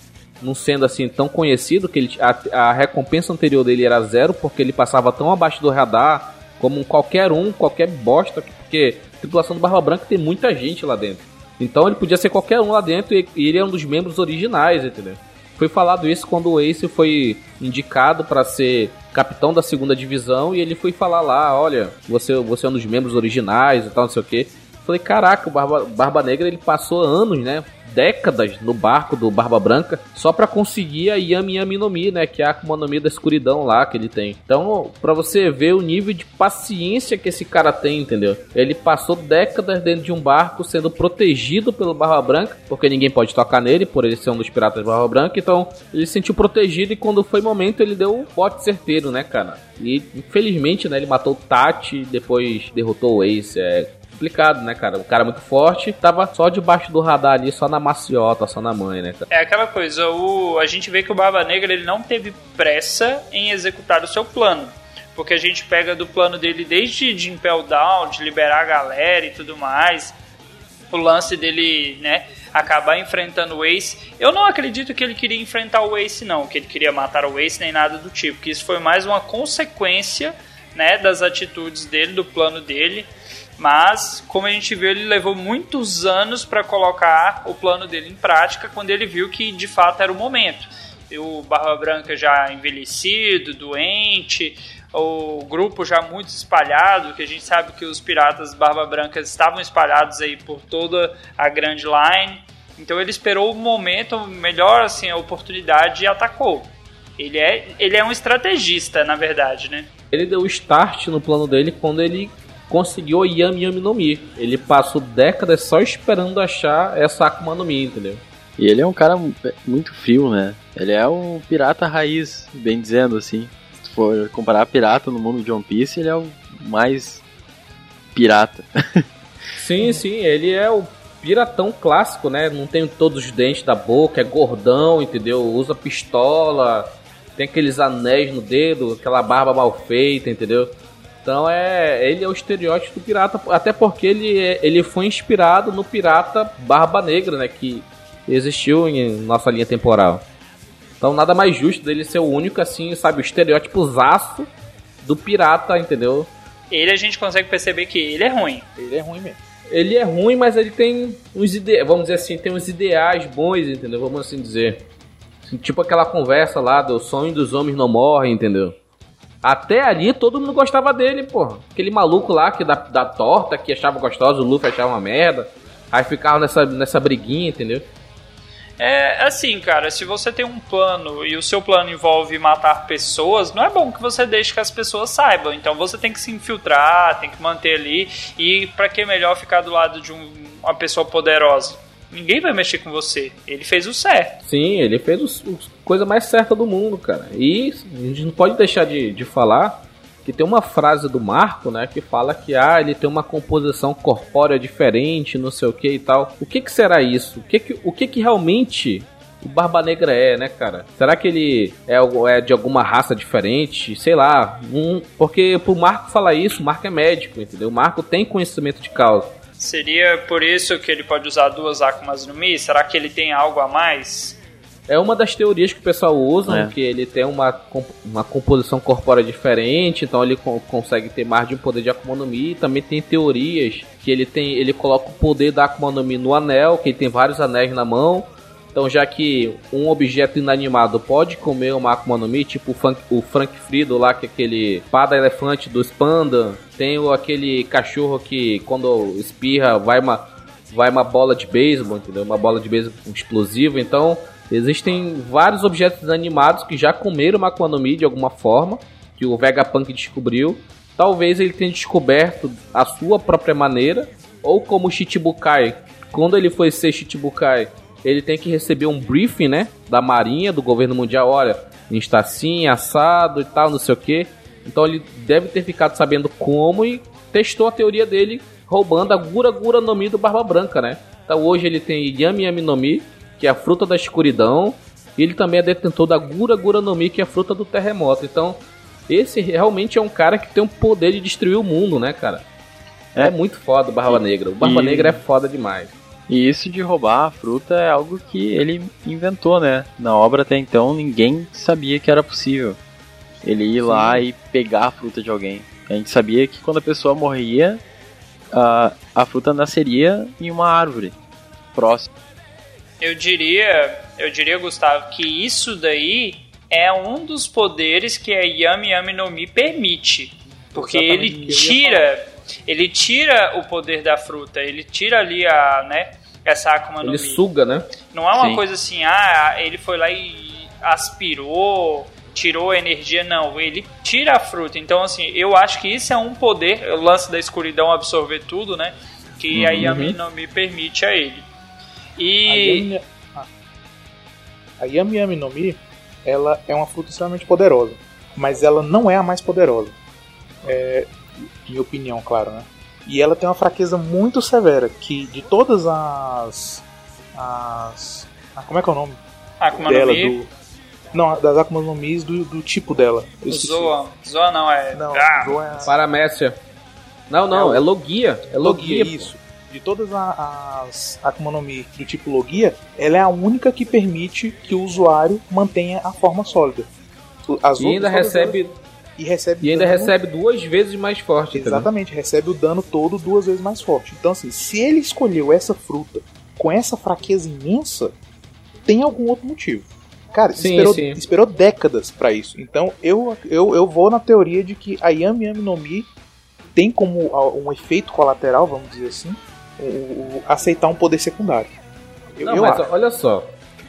não sendo assim tão conhecido, que ele, a, a, recompensa anterior dele era zero, porque ele passava tão abaixo do radar como qualquer um, qualquer bosta, porque a tripulação do Barba Branca tem muita gente lá dentro. Então ele podia ser qualquer um lá dentro e, e ele é um dos membros originais, entendeu? Foi falado isso quando o Ace foi indicado para ser capitão da segunda divisão e ele foi falar lá, olha, você, você é um dos membros originais e tal, não sei o que. Falei, caraca, o Barba, Barba Negra ele passou anos, né? Décadas no barco do Barba Branca só para conseguir a Yami Yami no Mi, né? Que é a Akuma no Mi da escuridão lá que ele tem. Então, para você ver o nível de paciência que esse cara tem, entendeu? Ele passou décadas dentro de um barco sendo protegido pelo Barba Branca, porque ninguém pode tocar nele, por ele ser um dos piratas Barba Branca. Então, ele se sentiu protegido e quando foi momento ele deu um bote certeiro, né, cara? E infelizmente, né, ele matou o Tati, depois derrotou o Ace. É, complicado, né, cara? O cara muito forte, tava só debaixo do radar ali, só na maciota, só na mãe, né? Cara? É aquela coisa, o, a gente vê que o Barba Negra ele não teve pressa em executar o seu plano. Porque a gente pega do plano dele desde de Impel Down, de liberar a galera e tudo mais. O lance dele, né, acabar enfrentando o Ace. Eu não acredito que ele queria enfrentar o Ace, não, que ele queria matar o Ace nem nada do tipo. Que isso foi mais uma consequência, né, das atitudes dele, do plano dele. Mas, como a gente viu, ele levou muitos anos para colocar o plano dele em prática quando ele viu que de fato era o momento. O Barba Branca já envelhecido, doente, o grupo já muito espalhado, que a gente sabe que os piratas Barba Branca estavam espalhados aí por toda a Grand Line. Então ele esperou o momento melhor, assim, a oportunidade e atacou. Ele é, ele é um estrategista, na verdade, né? Ele deu o start no plano dele quando ele conseguiu o Yami Yami no Mi. Ele passou décadas só esperando achar essa Akuma no Mi, entendeu? E ele é um cara muito frio, né? Ele é um pirata raiz, bem dizendo assim. Se for comparar pirata no mundo de One Piece, ele é o mais pirata. sim, sim, ele é o piratão clássico, né? Não tem todos os dentes da boca, é gordão, entendeu? Usa pistola, tem aqueles anéis no dedo, aquela barba mal feita, entendeu? Então é, ele é o estereótipo do pirata, até porque ele, é, ele foi inspirado no pirata Barba Negra, né, que existiu em nossa linha temporal. Então nada mais justo dele ser o único assim, sabe, o estereótipo zaço do pirata, entendeu? Ele a gente consegue perceber que ele é ruim. Ele é ruim mesmo. Ele é ruim, mas ele tem uns ideais, vamos dizer assim, tem uns ideais bons, entendeu? Vamos assim dizer. Tipo aquela conversa lá do sonho dos homens não morrem, entendeu? Até ali todo mundo gostava dele, porra. Aquele maluco lá que da, da torta, que achava gostoso, o Luffy achava uma merda. Aí ficava nessa, nessa briguinha, entendeu? É assim, cara, se você tem um plano e o seu plano envolve matar pessoas, não é bom que você deixe que as pessoas saibam. Então você tem que se infiltrar, tem que manter ali. E para que melhor ficar do lado de um, uma pessoa poderosa? Ninguém vai mexer com você. Ele fez o certo. Sim, ele fez a coisa mais certa do mundo, cara. E a gente não pode deixar de, de falar que tem uma frase do Marco, né, que fala que ah, ele tem uma composição corpórea diferente, não sei o que e tal. O que que será isso? O que que, o que, que realmente o Barba Negra é, né, cara? Será que ele é, é de alguma raça diferente? Sei lá. Um, porque pro Marco falar isso, o Marco é médico, entendeu? O Marco tem conhecimento de causa. Seria por isso que ele pode usar duas Akumas no Mi? Será que ele tem algo a mais? É uma das teorias que o pessoal usa, é. que ele tem uma, uma composição corpórea diferente, então ele co consegue ter mais de um poder de Akuma no Mi. Também tem teorias que ele tem, ele coloca o poder da Akuma no Mi no anel, que ele tem vários anéis na mão. Então, já que um objeto inanimado pode comer uma Akuma no Mi, tipo o, Frank, o Frank Frido lá, que é aquele pada elefante dos panda, tem aquele cachorro que quando espirra vai uma, vai uma bola de beisebol, entendeu? Uma bola de beisebol explosiva. Então, existem vários objetos inanimados que já comeram uma Akuma no Mi de alguma forma, que o Vegapunk descobriu. Talvez ele tenha descoberto a sua própria maneira, ou como o Shichibukai. Quando ele foi ser Shichibukai, ele tem que receber um briefing, né, da Marinha, do governo mundial, olha, a gente tá assim, assado e tal, não sei o que. Então ele deve ter ficado sabendo como e testou a teoria dele roubando a Gura Gura no Mi do Barba Branca, né? Então hoje ele tem Yami Yami no Mi, que é a fruta da escuridão, e ele também é detentor da Gura Gura no Mi, que é a fruta do terremoto. Então, esse realmente é um cara que tem o poder de destruir o mundo, né, cara? É, é muito foda o Barba Negra. O Barba e... Negra é foda demais. E isso de roubar a fruta é algo que ele inventou, né? Na obra até então ninguém sabia que era possível. Ele ir Sim. lá e pegar a fruta de alguém. A gente sabia que quando a pessoa morria, a, a fruta nasceria em uma árvore próxima. Eu diria, eu diria, Gustavo, que isso daí é um dos poderes que a Yami Yami no Mi permite. Porque Exatamente ele tira ele tira o poder da fruta, ele tira ali a, né, essa Akuma no Ele Mi. suga, né? Não é uma Sim. coisa assim, ah, ele foi lá e aspirou, tirou a energia, não. Ele tira a fruta. Então, assim, eu acho que isso é um poder, o lance da escuridão absorver tudo, né? Que uhum. a Yami no Mi permite a ele. E. A Yami, a Yami Yami no Mi, ela é uma fruta extremamente poderosa. Mas ela não é a mais poderosa. É, minha opinião, claro, né? E ela tem uma fraqueza muito severa, que de todas as. as. Ah, como é que é o nome? Akuma dela, do. Não, das Akuma no Mis do, do tipo dela. Zoa. Zoa não, é. Não, ah. Zoa é. Paramécia. Não, não, é, é Logia. É Logia, Logia isso. De todas as Akuma no Mi do tipo Logia, ela é a única que permite que o usuário mantenha a forma sólida. As e ainda recebe e recebe E ainda dano... recebe duas vezes mais forte. Exatamente, recebe o dano todo duas vezes mais forte. Então, assim, se ele escolheu essa fruta com essa fraqueza imensa, tem algum outro motivo. Cara, sim, esperou, sim. esperou décadas para isso. Então, eu, eu, eu vou na teoria de que a Yami Yami no Mi tem como um efeito colateral, vamos dizer assim, o, o aceitar um poder secundário. Eu, não, eu mas acho. olha só.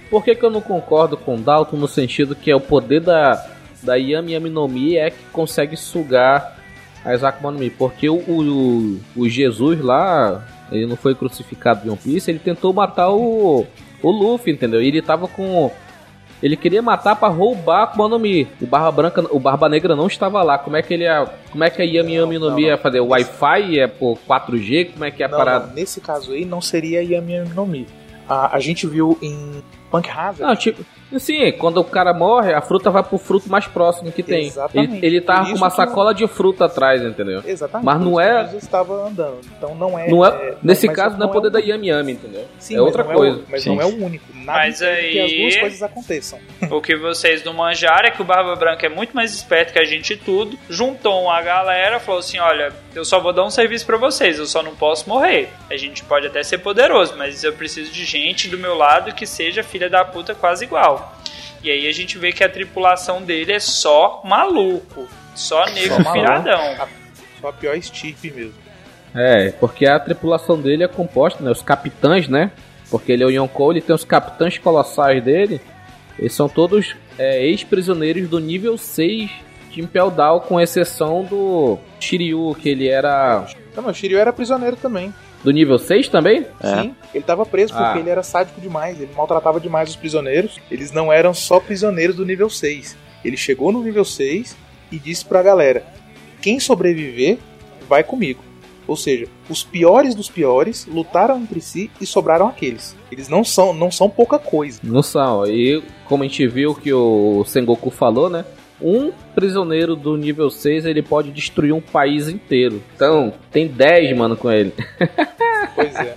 Por que, que eu não concordo com o Dalton no sentido que é o poder da, da Yami Yami no Mi é que consegue sugar as Akuma no Mi. Porque o, o, o, Jesus lá, ele não foi crucificado de One Piece, ele tentou matar o, o Luffy, entendeu? E ele tava com. Ele queria matar para roubar a Akuma no Mi. O Barba Branca, o Barba Negra não estava lá. Como é que ele ia, como é que a Yami Yami no Mi ia fazer? Wi-Fi é por 4G? Como é que é a parada? nesse caso aí não seria a Yami Yami no Mi. A, a gente viu em Punk Hazard. Não, tipo, Sim, quando o cara morre, a fruta vai pro fruto mais próximo que tem. Exatamente. Ele, ele tava com uma sacola de fruta atrás, entendeu? Exatamente. Mas não é. estava andando. Então não é. Não é, é nesse não, caso, não é poder é da Yami Yami, entendeu? Sim, é outra coisa. É o, mas Sim. não é o único. Nada mas aí, que as duas coisas aconteçam. O que vocês não manjaram é que o Barba Branca é muito mais esperto que a gente tudo. Juntou uma galera, falou assim: olha, eu só vou dar um serviço para vocês, eu só não posso morrer. A gente pode até ser poderoso, mas eu preciso de gente do meu lado que seja filha da puta quase igual. E aí a gente vê que a tripulação dele é só maluco. Só negro só piradão. Só a pior estirpe mesmo. É, porque a tripulação dele é composta, né? Os capitães, né? Porque ele é o Yonkou, ele tem os capitães colossais dele. Eles são todos é, ex-prisioneiros do nível 6 de Impel Down, com exceção do Shiryu, que ele era. Não, mas o Shiryu era prisioneiro também. Do nível 6 também? É. Sim, ele estava preso porque ah. ele era sádico demais, ele maltratava demais os prisioneiros. Eles não eram só prisioneiros do nível 6. Ele chegou no nível 6 e disse pra galera: quem sobreviver, vai comigo. Ou seja, os piores dos piores lutaram entre si e sobraram aqueles. Eles não são, não são pouca coisa. Não são. E como a gente viu que o Sengoku falou, né? Um prisioneiro do nível 6 ele pode destruir um país inteiro. Então, tem 10, mano, com ele. Pois é.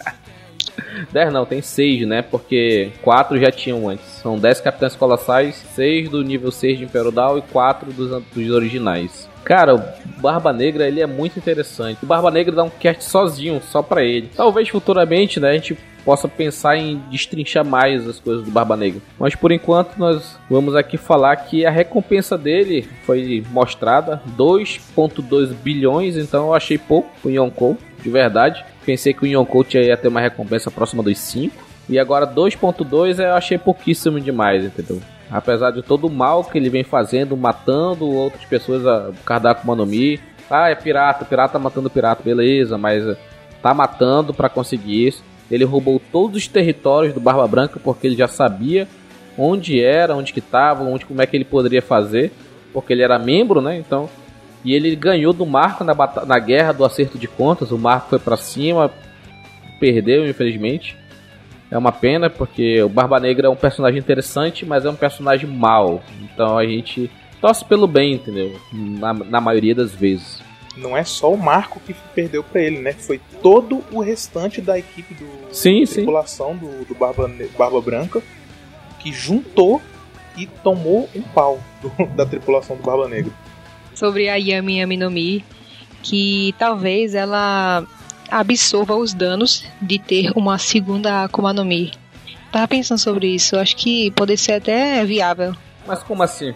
10 não, tem 6, né? Porque 4 já tinham antes. São 10 capitães colossais, 6 do nível 6 de Imperial e 4 dos, dos originais. Cara, o Barba Negra ele é muito interessante. O Barba Negra dá um cast sozinho, só pra ele. Talvez futuramente, né, a gente possa pensar em destrinchar mais as coisas do Barba Negra. Mas por enquanto nós vamos aqui falar que a recompensa dele foi mostrada 2.2 bilhões, então eu achei pouco o Yonkou, de verdade. Pensei que o Yonkou ia ter uma recompensa próxima dos 5. E agora 2.2 eu achei pouquíssimo demais, entendeu? Apesar de todo o mal que ele vem fazendo, matando outras pessoas a por causa da Akuma no Mi. Ah, é pirata, pirata matando pirata, beleza, mas tá matando para conseguir isso. Ele roubou todos os territórios do Barba Branca porque ele já sabia onde era, onde que tava, onde como é que ele poderia fazer, porque ele era membro, né? Então, e ele ganhou do Marco na, na guerra do acerto de contas. O Marco foi pra cima, perdeu, infelizmente. É uma pena porque o Barba Negra é um personagem interessante, mas é um personagem mau. Então a gente torce pelo bem, entendeu? Na, na maioria das vezes. Não é só o Marco que perdeu pra ele, né? Foi todo o restante da equipe do Sim, da sim. tripulação do, do Barba, Barba Branca que juntou e tomou um pau do- da tripulação do Barba Negra. sobre a Yami Yami no Mi, que talvez ela absorva os danos de ter uma segunda Akuma no Mi. Tava pensando sobre isso, acho que pode ser até viável. Mas como assim?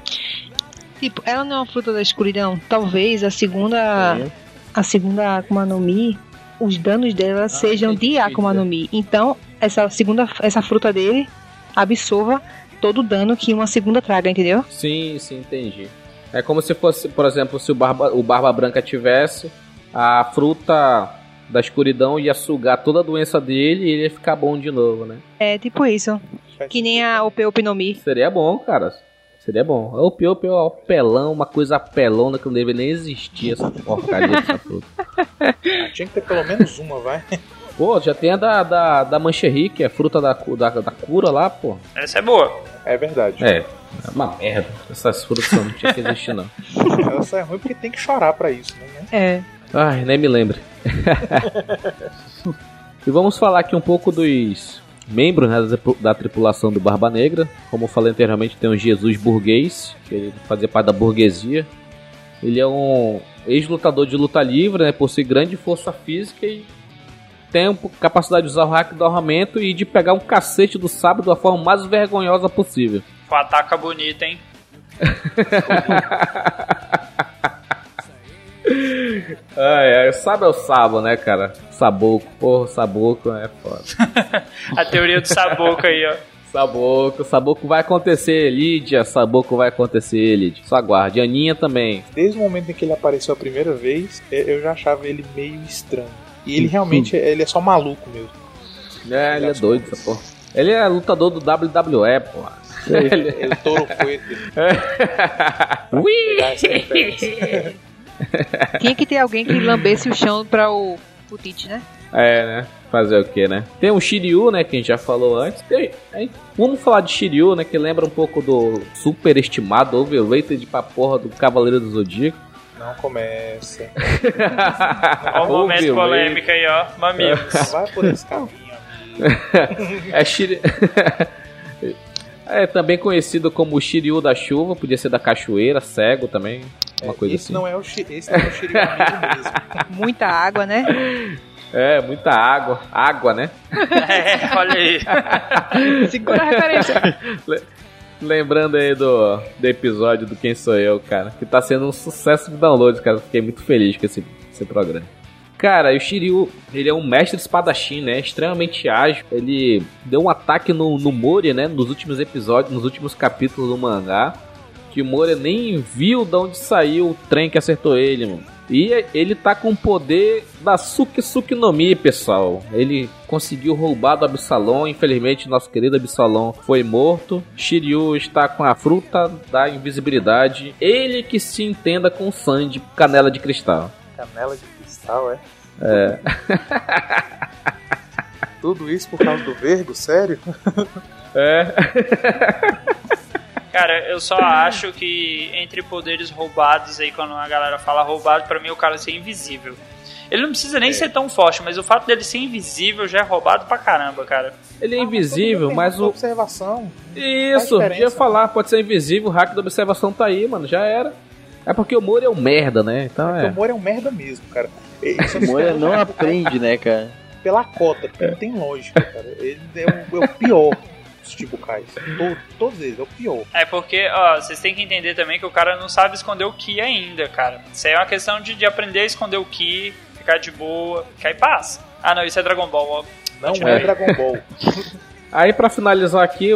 Tipo, ela não é uma fruta da escuridão. Talvez a segunda Sim. a segunda Akuma no Mi, os danos dela sejam entendi, de Akuma no. Mi. Então, essa segunda essa fruta dele absorva todo o dano que uma segunda traga, entendeu? Sim, sim, entendi. É como se fosse, por exemplo, se o Barba, o Barba Branca tivesse a fruta da escuridão ia sugar toda a doença dele e ele ia ficar bom de novo, né? É tipo isso. Que nem a Ope Ope no Mi. Seria bom, cara. Seria bom. O pior, o pior, apelão, uma coisa apelona que não deve nem existir essa porcaria dessa fruta. Ah, tinha que ter pelo menos uma, vai. Pô, já tem a da, da, da que é fruta da, da, da cura lá, pô. Essa é boa. É verdade. É, é uma merda. Essas frutas não tinha que existir, não. Ela só é ruim porque tem que chorar pra isso, né? É. Ai, nem me lembre. e vamos falar aqui um pouco dos membros né, da tripu- da tripulação do Barba Negra. Como eu falei anteriormente, tem o Jesus Burguês, que ele fazia parte da burguesia. Ele é um ex-lutador de luta livre, né, possui grande força física e tem a capacidade de usar o hack do armamento e de pegar um cacete do sábio da forma mais vergonhosa possível. Com ataca bonita, hein? Ai, ai, sabe é o sabo, né, cara? Saboco, porra, saboco é foda. A teoria do Saboco aí, ó. Saboco, Saboco vai acontecer, Lídia, Saboco vai acontecer, Lídia. Só aguarde. Aninha também. Desde o momento em que ele apareceu a primeira vez, é, eu já achava ele meio estranho. E ele realmente ele é só maluco mesmo. É, ele é doido, essa porra. Ele é lutador do WWE, porra. Ele... Ele touro coito. Ui! Tinha que ter alguém que lambesse o chão pra o, o Tite, né? É, né? Fazer o que, né? Tem o Shiryu, né? Que a gente já falou antes. Tem? Vamos falar de Shiryu, né? Que lembra um pouco do superestimado, overrated pra porra do Cavaleiro do Zodíaco. Não começa. Ó o momento polêmico aí, ó. Mamilos. Não vai por esse caminho. É Shiryu. É também conhecido como o Shiryu da chuva, podia ser da cachoeira, cego também, uma coisa esse assim. não é o esse não é o mesmo. Muita água, né? É, muita água, água, né? É, olha aí. Segura a referência. Lembrando aí do, do episódio do Quem Sou Eu, cara, que tá sendo um sucesso de download, cara. Fiquei muito feliz com esse, esse programa. Cara, e o Shiryu, ele é um mestre espadachim, né? Extremamente ágil. Ele deu um ataque no, no Moria, né? Nos últimos episódios, nos últimos capítulos do mangá. Que o Moria nem viu de onde saiu o trem que acertou ele, mano. E ele tá com o poder da Suki no Mi, pessoal. Ele conseguiu roubar do Absalom. Infelizmente, nosso querido Absalom foi morto. Shiryu está com a fruta da invisibilidade. Ele que se entenda com o Sandy, canela de cristal. Canela de cristal, é? É. Tudo isso por causa do vergo, sério? É. Cara, eu só acho que entre poderes roubados aí, quando a galera fala roubado, pra mim o cara ser invisível. Ele não precisa nem ser tão forte, mas o fato dele ser invisível já é roubado pra caramba, cara. Ele é invisível, mas o. Observação. Isso, ia falar, pode ser invisível, o hack da observação tá aí, mano, já era. É porque o Moro é um merda, né? Então Porque é. o Moro é um merda mesmo, cara. Ele só Moira não aprende, né, cara? pela cota, porque não tem lógica, cara. Ele é o, é o pior dos Chibucais. Todos, todos eles, é o pior. É porque, ó, vocês têm que entender também que o cara não sabe esconder o Ki ainda, cara. Isso aí é uma questão de, de aprender a esconder o Ki, ficar de boa, que aí passa. Ah, não, isso é Dragon Ball, ó. Não é Dragon Ball. Aí pra finalizar aqui,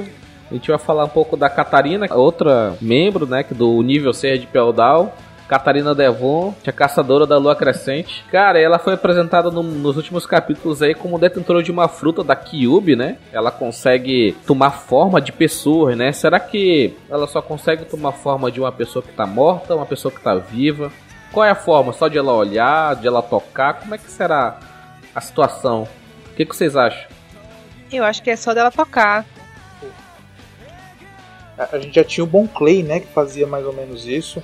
a gente vai falar um pouco da Catarina, outra membro, né, que do nível 6 de Peldal. Catarina Devon, que é caçadora da lua crescente. Cara, ela foi apresentada no- nos últimos capítulos aí como detentora de uma fruta da Kyubi, né? Ela consegue tomar forma de pessoas, né? Será que ela só consegue tomar forma de uma pessoa que tá morta, uma pessoa que tá viva? Qual é a forma? Só de ela olhar, de ela tocar? Como é que será a situação? O que, que vocês acham? Eu acho que é só dela tocar. A, gente já tinha o Bon Clay, né, que fazia mais ou menos isso.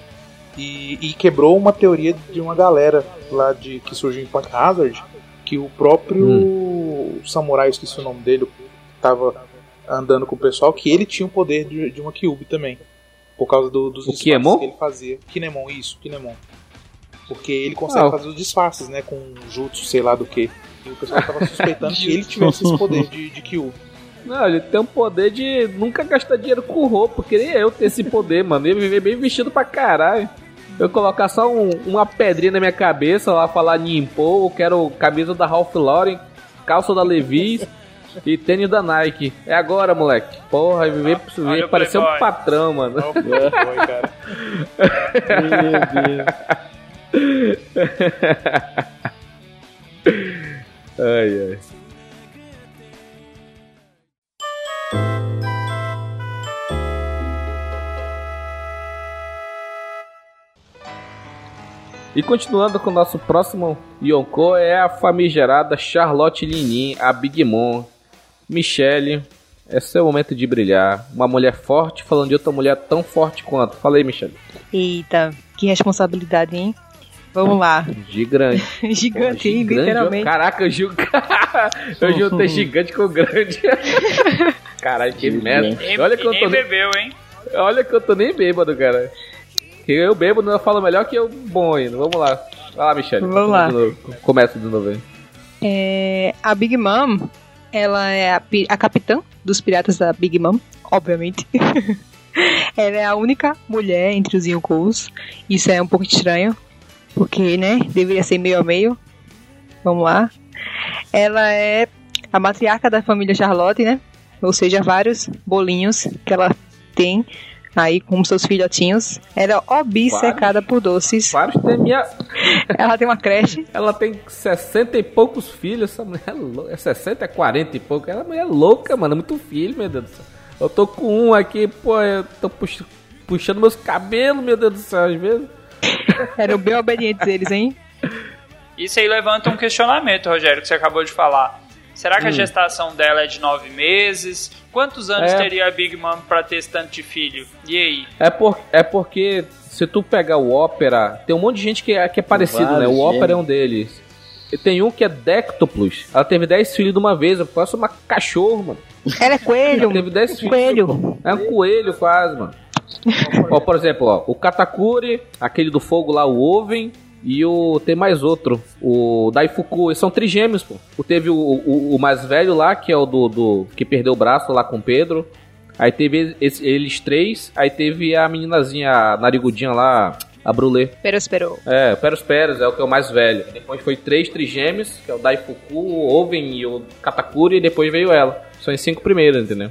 E, e quebrou uma teoria de uma galera lá de que surgiu em Point Hazard, que o próprio samurai, esqueci o nome dele, tava andando com o pessoal, que ele tinha o poder de, de uma Kyubi também. Por causa do- dos O disfarces que ele fazia. Kinemon, isso, Kinemon. Porque ele consegue Ah. fazer os disfarces, né, com jutsu, sei lá do que. E o pessoal tava suspeitando que ele tivesse esse poder de, de Kyubi. Não, ele tem o poder de nunca gastar dinheiro com roupa. Queria eu ter esse poder, mano. Eu viver bem vestido pra caralho. Eu colocar só um- uma pedrinha na minha cabeça lá, falar Nimpo, eu quero camisa da Ralph Lauren, calça da Levi's e tênis da Nike. É agora, moleque. Porra, viver, Olha viver o parecer um patrão, mano. Não, foi, cara. Meu Deus. Ai, ai. E continuando com o nosso próximo Yonko é a famigerada Charlotte Linin, a Big Mom. Michelle, é seu momento de brilhar. Uma mulher forte falando de outra mulher tão forte quanto. Fala aí, Michelle. Eita, que responsabilidade, hein? Vamos lá. Gigante. Gigante? Gigante, literalmente. Caraca, eu, ju... eu juntei gigante com grande. Caralho, que merda. Olha que eu tô nem... bebeu, hein? Olha que eu tô nem bêbado, cara. Eu bebo, não falo melhor que eu bom ainda. Vamos lá. Vai lá, Michelle. Vamos lá. Começa de novo aí. É, a Big Mom, ela é a, a capitã dos piratas da Big Mom, obviamente. ela é a única mulher entre os Yonkous. Isso é um pouco estranho, porque, né, deveria ser meio a meio. Vamos lá. Ela é a matriarca da família Charlotte, né? Ou seja, vários bolinhos que ela tem aí com seus filhotinhos. Ela é obcecada por doces. Vários tem minha. Ela tem uma creche. Ela tem 60 e poucos filhos. Essa mulher é louca. É 60, é 40 e pouco. Ela é mulher louca, mano. Muito filho, meu Deus do céu. Eu tô com um aqui, pô. Eu tô pux- puxando meus cabelos, meu Deus do céu, às vezes. Eram bem obedientes eles, hein? Isso aí levanta um questionamento, Rogério, que você acabou de falar. Será que a gestação dela é de nove meses? Quantos anos É. teria a Big Mom pra ter esse tanto de filho? E aí? É, por, é porque se tu pegar o Ópera, tem um monte de gente que é, que é parecido, né? Vários O Ópera é um deles. E tem um que é Dectoplus. Ela teve 10 filhos de uma vez. Eu faço uma cachorro, mano. Ela é coelho. Ela teve 10 filhos. Coelho. É um coelho quase, mano. ó, por exemplo, ó, o Katakuri, aquele do fogo lá, o Oven. E o. Tem mais outro. O Daifuku. Eles são trigêmeos, pô. O, teve o, o, o mais velho lá, que é o do, do. que perdeu o braço lá com o Pedro. Aí teve esse- eles três. Aí teve a meninazinha, a narigudinha lá, a Brulé. Pero, esperou. É, o Peros Peros é o que é o mais velho. Depois foi três trigêmeos, que é o Daifuku, o Oven e o Katakuri. E depois veio ela. São os cinco primeiros, entendeu?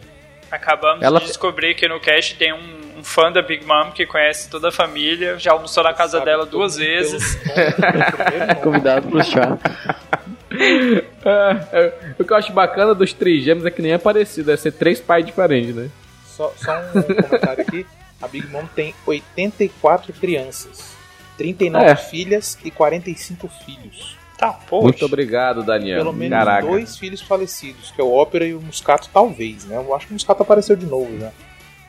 Acabamos Ela- de descobrir que no cast tem um, um fã da Big Mom que conhece toda a família, já almoçou na casa Sabe dela duas vezes. nome. Convidado pro chá. É, é, o que eu acho bacana dos trigêmeos é que nem é parecido, deve ser três pais diferentes, né? Só, só um comentário aqui. A Big Mom tem 84 crianças, 39 É. filhas e 45 filhos. Tá, poxa. Muito obrigado, Daniel. Pelo menos Caraca. dois filhos falecidos, que é o Ópera e o Muscato, talvez, né? Eu acho que o Muscato apareceu de novo já.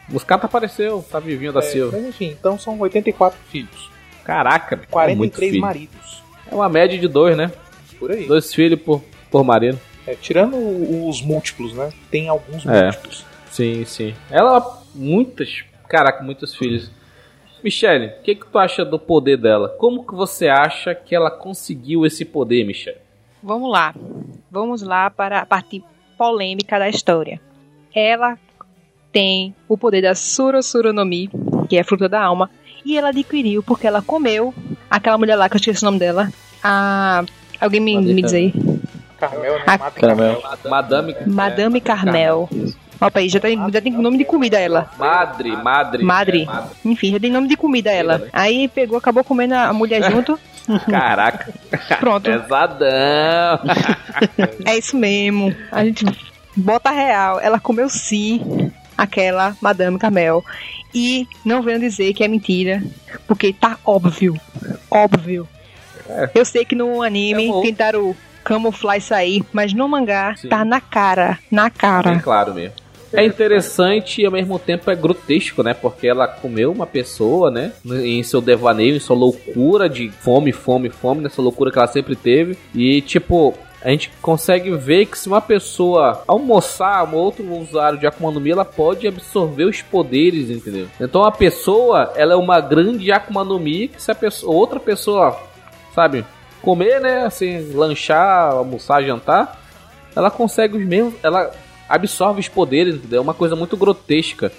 Muscata apareceu, tá vivinho da É, Silva. mas enfim, então são 84 filhos. Caraca, é muito 43 filho. maridos. É uma média de dois, né? Por aí. Dois filhos por, por marido. É, tirando os múltiplos, né? Tem alguns É. múltiplos. Sim, sim. Ela, muitas, caraca, muitos filhos. Michele, o que, que tu acha do poder dela? Como que você acha que ela conseguiu esse poder, Michele? Vamos lá. Vamos lá para a parte polêmica da história. Ela tem o poder da Surosuronomi, que é a fruta da alma, e ela adquiriu porque ela comeu aquela mulher lá que eu esqueci o nome dela. A alguém me, me diz aí. Carmel, né? Ah, Mata Caramel. Madame. Madame Carmel. Opa, aí já tem, já tem nome de comida ela. Madre, madre. Madre. É, madre. Enfim, já tem nome de comida ela. Aí pegou, acabou comendo a mulher junto. Caraca. Pronto. Pesadão. É isso mesmo. A gente bota real. Ela comeu sim aquela Madame Carmel. E não venham dizer que é mentira. Porque tá óbvio. Óbvio. Eu sei que no anime É tentaram camuflar isso aí, mas no mangá Sim. tá na cara. Na Bem cara. claro mesmo. É interessante e ao mesmo tempo é grotesco, né? Porque ela comeu uma pessoa, né? Em seu devaneio, em sua loucura de fome, fome, fome, nessa loucura que ela sempre teve. E tipo, a gente consegue ver que se uma pessoa almoçar, um outro usuário de Akuma no Mi, ela pode absorver os poderes, entendeu? Então a pessoa, ela é uma grande Akuma no Mi que se a pessoa, outra pessoa, sabe, comer, né, assim, lanchar, almoçar, jantar, ela consegue os mesmos, ela absorve os poderes, entendeu? É uma coisa muito grotesca.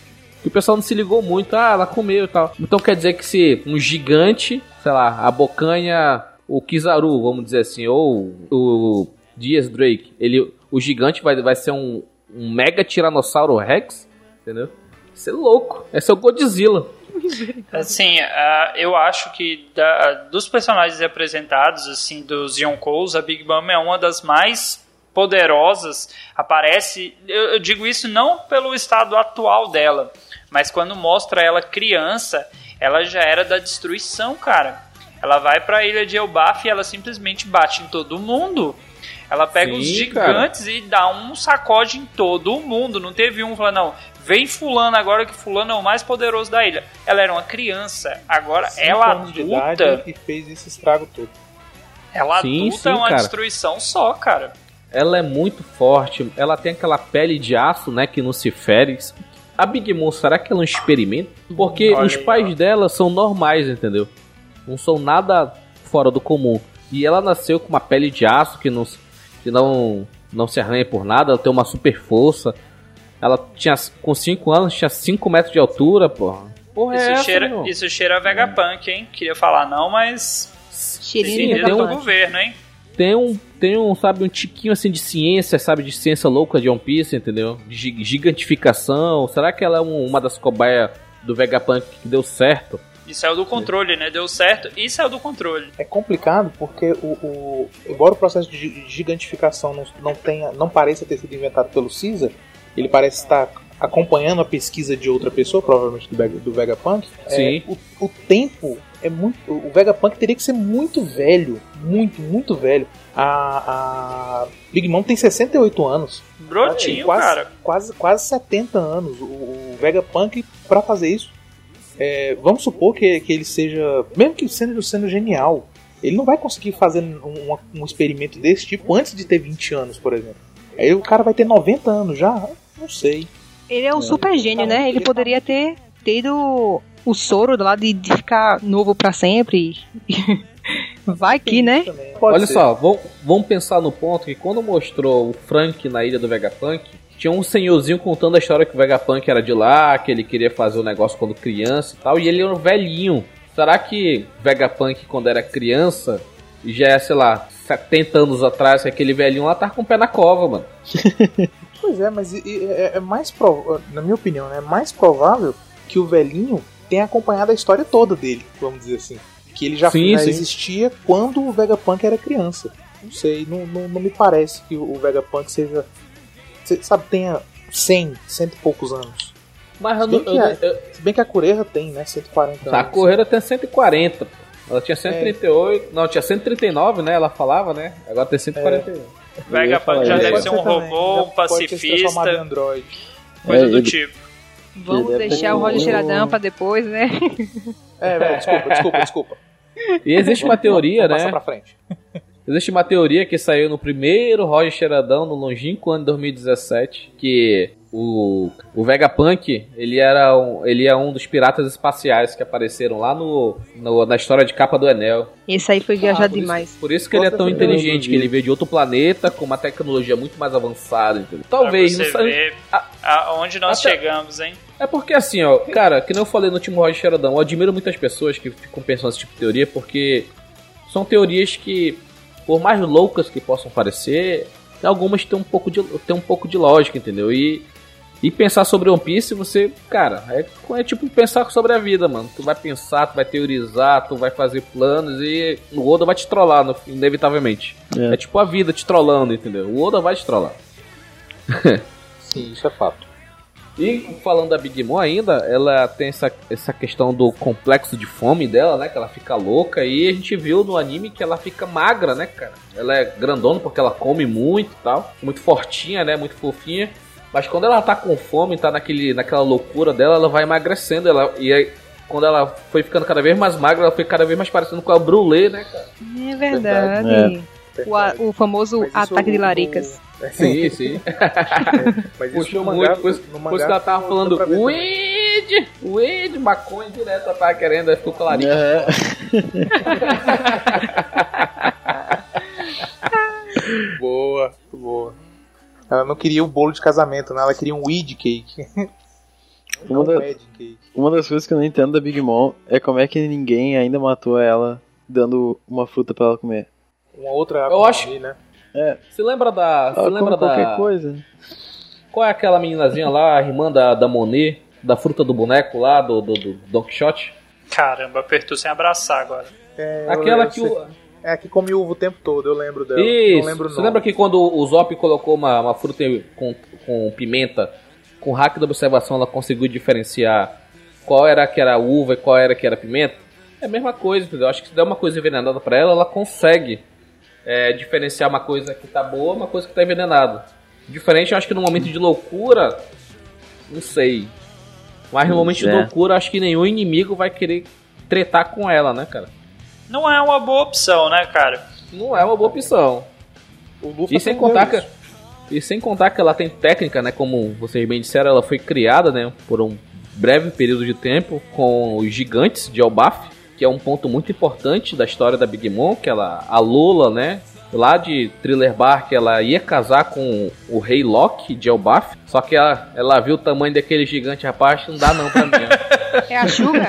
Que o pessoal não se ligou muito, ah, ela comeu e tal. Então quer dizer que se um gigante, sei lá, a bocanha, o Kizaru, vamos dizer assim, ou o Dias Drake, ele, o gigante vai, vai ser um, um mega tiranossauro Rex, entendeu? Isso é louco. Esse é o Godzilla. Assim, ah, eu acho que da- dos personagens apresentados, assim, dos Yonkous, a Big Mom é uma das mais poderosas. Aparece, eu, eu digo isso não pelo estado atual dela, mas quando mostra ela criança, ela já era da destruição, cara. Ela vai pra ilha de Elbaf e ela simplesmente bate em todo mundo. Ela pega Sim, os gigantes e dá um sacode em todo o mundo. Não teve um falando, não, vem fulano agora que fulano é o mais poderoso da ilha. Ela era uma criança, agora Cinco ela anos de idade adulta, e fez esse estrago todo. ela Sim, adulta sim, é uma cara. destruição só, cara. Ela é muito forte, ela tem aquela pele de aço, né, que não se fere. A Big Mom, será que ela é um experimento? Porque Olha os aí, pais dela são normais, entendeu? Não são nada fora do comum. E ela nasceu com uma pele de aço que não, se- que não, não se arranha por nada, ela tem uma super força. Ela tinha, com 5 anos, tinha 5 metros de altura, porra. Porra, é Isso, essa, cheira, meu? isso cheira Vegapunk, hein? Queria falar não, mas Cheirinho um- do Vegapunk. governo, hein? tem um, tem um, sabe, um tiquinho assim de ciência, sabe, de ciência louca de One Piece, entendeu? De gi- gigantificação. Será que ela é um- uma das cobaias do Vegapunk que deu certo? E saiu do controle, né? Deu certo e saiu do controle. É complicado porque o, o- embora o processo de gi- gigantificação não, não tenha, não pareça ter sido inventado pelo Caesar, ele parece estar acompanhando a pesquisa de outra pessoa, provavelmente do, Vega- do Vegapunk. É, Sim. o, o tempo é muito, o Vegapunk teria que ser muito velho, muito, muito velho. A, a Big Mom tem 68 anos. Brotinho, quase, cara. Quase, quase 70 anos. O, o Vegapunk, pra fazer isso, é, vamos supor que, que ele seja. Mesmo que sendo, sendo genial, ele não vai conseguir fazer um, um- um experimento desse tipo antes de ter 20 anos, por exemplo. Aí o cara vai ter 90 anos já? Não sei. Ele é um super gênio, né? Ele poderia ter tido o soro lá de, de ficar novo pra sempre. Vai que, né? Olha ser. só, vamos, vamos pensar no ponto que quando mostrou o Frank na ilha do Vegapunk, tinha um senhorzinho contando a história que o Vegapunk era de lá, que ele queria fazer o negócio quando criança e tal, e ele era um velhinho. Será que Vegapunk, quando era criança, e já é, sei lá, 70 anos atrás, que aquele velhinho lá tava com o pé na cova, mano? Pois é, mas é, é mais provável, na minha opinião, né, é mais provável que o velhinho tenha acompanhado a história toda dele, vamos dizer assim. Que ele já, Sim, já sim. existia quando o Vegapunk era criança. Não sei, não, não, não me parece que o Vegapunk seja. Cê- Sabe, tenha 100, cento e poucos anos. Mas eu, Se bem que eu- é. eu- Se bem que a Correia tem, né? 140 a anos. correira tem 140. Ela tinha 138, não, tinha 139, né? Ela falava, né? Agora tem 141. Vegapunk já deve ser um robô, um pacifista, Android. coisa É, do ele- tipo. Vamos Ele deve deixar o Roger Cheiradão pra depois, né? É, velho, desculpa, desculpa, desculpa. E existe uma teoria, Vamos passar né? pra frente. Existe uma teoria que saiu no primeiro Roger Cheiradão, no longínquo ano de 2017, que o, o Vegapunk, ele era um, ele é um dos piratas espaciais que apareceram lá no, no- na história de capa do Enel. Esse aí foi Ah, viajar isso- demais. Por isso que ele é tão inteligente, que ele veio de outro planeta com uma tecnologia muito mais avançada, entendeu? Talvez, pra não você ver Ah, aonde nós até- chegamos, hein? É porque assim, ó, cara, que nem eu falei no último Roger Xeradão, eu admiro muitas pessoas que ficam pensando nesse tipo de teoria, porque são teorias que, por mais loucas que possam parecer, algumas têm um pouco de, têm um pouco de lógica, entendeu? E, e pensar sobre One Piece, você, cara, é, é tipo pensar sobre a vida, mano. Tu vai pensar, tu vai teorizar, tu vai fazer planos e o Oda vai te trollar, no, inevitavelmente. É. É. tipo a vida te trollando, entendeu? O Oda vai te trollar. Sim, isso é fato. E falando da Big Mom ainda, ela tem essa, essa questão do complexo de fome dela, né? Que ela fica louca. E a gente viu no anime que ela fica magra, né, cara? Ela é grandona porque ela come muito e tal. Muito fortinha, né? Muito fofinha. Mas quando ela tá com fome, tá naquele, naquela loucura dela, ela vai emagrecendo. Ela, e aí, quando ela foi ficando cada vez mais magra, ela foi cada vez mais parecendo com a Brulé, né, cara? É verdade. O, o famoso Mas ataque de laricas. o- Sim, sim. Mas isso Puxou no muito. mangá, Por isso no mangá ela tava falando weed, weed, maconha direto. Ela tava querendo, aí ficou clarinho. É. Boa, boa. Ela não queria o bolo de casamento, né? Ela queria um weed cake. Uma, da- um wedding cake. uma das coisas que eu não entendo da Big Mom é como é que ninguém ainda matou ela dando uma fruta pra ela comer. Uma outra Eu acho- ali, né? Você lembra da. Você Ela lembra come qualquer da. coisa. Qual é aquela meninazinha lá, a irmã da, da Monet, da fruta do boneco lá, do, do, do Don Quixote? Caramba, apertou sem abraçar agora. É, eu- Aquela eu que sei- o. É a que come uva o tempo todo, eu lembro dela. não Isso. lembro o Você lembra que quando o Zop colocou uma, uma fruta com, com pimenta, com hack da observação, ela conseguiu diferenciar qual era que era uva e qual era que era pimenta? É a mesma coisa, entendeu? Acho que se der uma coisa envenenada pra ela, ela consegue é, diferenciar uma coisa que tá boa uma coisa que tá envenenada. Diferente, eu acho que no momento de loucura, não sei. Mas no momento de é. loucura, acho que nenhum inimigo vai querer tretar com ela, né, cara? Não é uma boa opção, né, cara? Não é uma boa opção. E sem aprendeu contar que, e sem contar que ela tem técnica, né? Como vocês bem disseram, ela foi criada, né? Por um breve período de tempo com os gigantes de Elbaf, que é um ponto muito importante da história da Big Mom, que ela, a Lula, né? Lá de Thriller Bark, ela ia casar com o rei Loki de Elbaf, só que ela, ela viu o tamanho daquele gigante, rapaz, não dá não pra mim. É a Suga?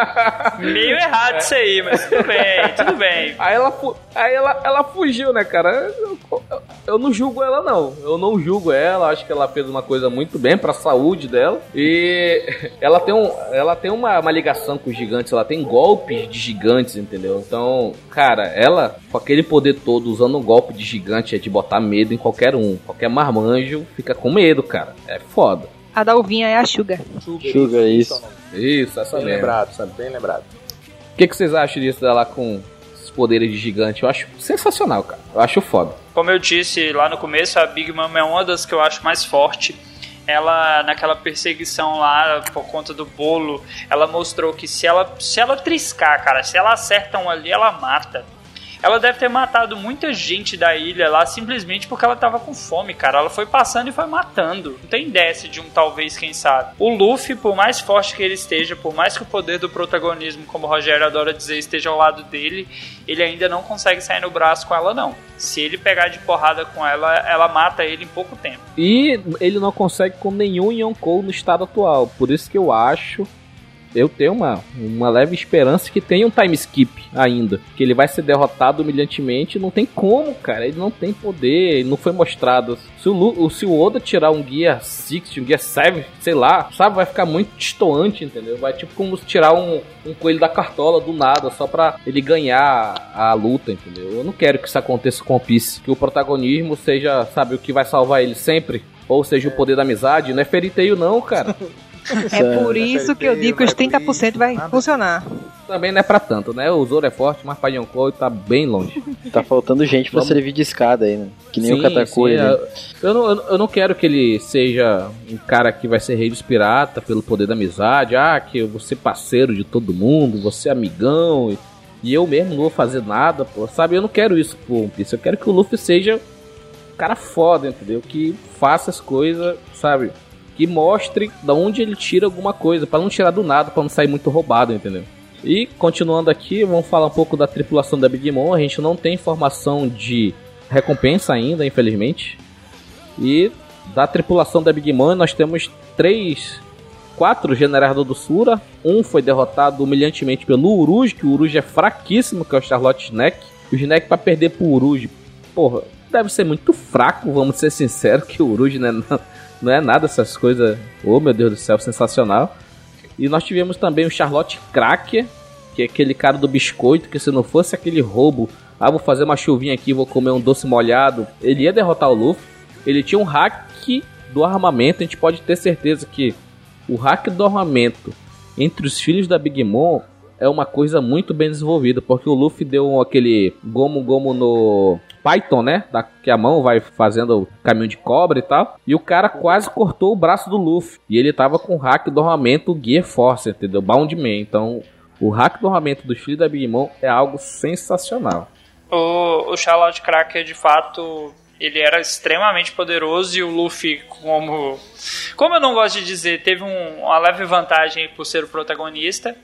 Meio errado isso aí, mas tudo bem, tudo bem. Aí ela, fu- aí ela, ela fugiu, né, cara? Eu, eu- eu não julgo ela, não. Eu não julgo ela. Acho que ela fez uma coisa muito bem pra saúde dela. E ela tem, um, ela tem uma, uma ligação com os gigantes. Ela tem golpes de gigantes, entendeu? Então, cara, ela, com aquele poder todo, usando um golpe de gigante, é de botar medo em qualquer um. Qualquer marmanjo fica com medo, cara. É foda. A da uvinha é a Suga. Sugar, Sugar, isso. é o nome. Isso, essa Bem mesmo. lembrado, sabe? Bem lembrado. O que, que vocês acham disso dela com esses poderes de gigante? Eu acho sensacional, cara. Eu acho foda. Como eu disse lá no começo, a Big Mom é uma das que eu acho mais forte. Ela, naquela perseguição lá, por conta do bolo, ela mostrou que se ela, se ela triscar, cara, se ela acerta um ali, ela mata. Ela deve ter matado muita gente da ilha lá simplesmente porque ela tava com fome, cara. Ela foi passando e foi matando. Não tem dessa de um talvez, quem sabe. O Luffy, por mais forte que ele esteja, por mais que o poder do protagonismo, como o Rogério adora dizer, esteja ao lado dele, ele ainda não consegue sair no braço com ela, não. Se ele pegar de porrada com ela, ela mata ele em pouco tempo. E ele não consegue com nenhum Yonkou no estado atual. Por isso que eu acho. Eu tenho uma, uma leve esperança que tenha um time skip ainda. Que ele vai ser derrotado humilhantemente. Não tem como, cara. Ele não tem poder. Não foi mostrado. Se o, Lu- se o Oda tirar um guia 6, um guia 7, sei lá, sabe? Vai ficar muito distoante, entendeu? Vai tipo como se tirar um, um coelho da cartola do nada. Só pra ele ganhar a luta, entendeu? Eu não quero que isso aconteça com o Piece. Que o protagonismo seja, sabe, o que vai salvar ele sempre. Ou seja, o poder da amizade. Não é feriteio, não, cara. É por isso que eu digo que os Tail, não é 30% vai funcionar. também não é pra tanto, né? O Zoro é forte, mas pra Yonkou tá bem longe. Tá faltando gente pra Vamos- servir de escada aí, né? Que nem Sim, o Katakuri. sim, né? é. eu, não, eu não- eu não quero que ele seja um cara que vai ser rei dos piratas pelo poder da amizade. Ah, que eu vou ser parceiro de todo mundo, vou ser amigão. E, e eu mesmo não vou fazer nada, pô. Sabe? Eu não quero isso pro One Piece. Eu quero que o Luffy seja um cara foda, entendeu? Que faça as coisas, sabe? Que mostre da onde ele tira alguma coisa, pra não tirar do nada, pra não sair muito roubado, entendeu? E continuando aqui, vamos falar um pouco da tripulação da Big Mom. A gente não tem informação de recompensa ainda, infelizmente. E da tripulação da Big Mom nós temos três, quatro generais do Sura. Um foi derrotado humilhantemente pelo Uruj, que o Uruj é fraquíssimo, que é o Charlotte Snack. O Snack para perder pro Uruj, porra, deve ser muito fraco, vamos ser sinceros, que o Uruj não é, não, não é nada essas coisas. Oh meu Deus do céu, sensacional. E nós tivemos também o Charlotte Cracker, que é aquele cara do biscoito, que se não fosse aquele roubo, ah, vou fazer uma chuvinha aqui, vou comer um doce molhado, ele ia derrotar o Luffy. Ele tinha um hack do armamento, a gente pode ter certeza que o hack do armamento entre os filhos da Big Mom é uma coisa muito bem desenvolvida, porque o Luffy deu aquele gomo gomo no Python, né? Da, que a mão vai fazendo o caminho de cobra e tal. E o cara quase cortou o braço do Luffy. E ele tava com o hack do armamento Gear Force, entendeu? Bound Man. Então, o hack do armamento dos filhos da Big Mom é algo sensacional. O, o Charlotte Cracker, de fato, ele era extremamente poderoso e o Luffy, como. Como eu não gosto de dizer, teve um- uma leve vantagem por ser o protagonista.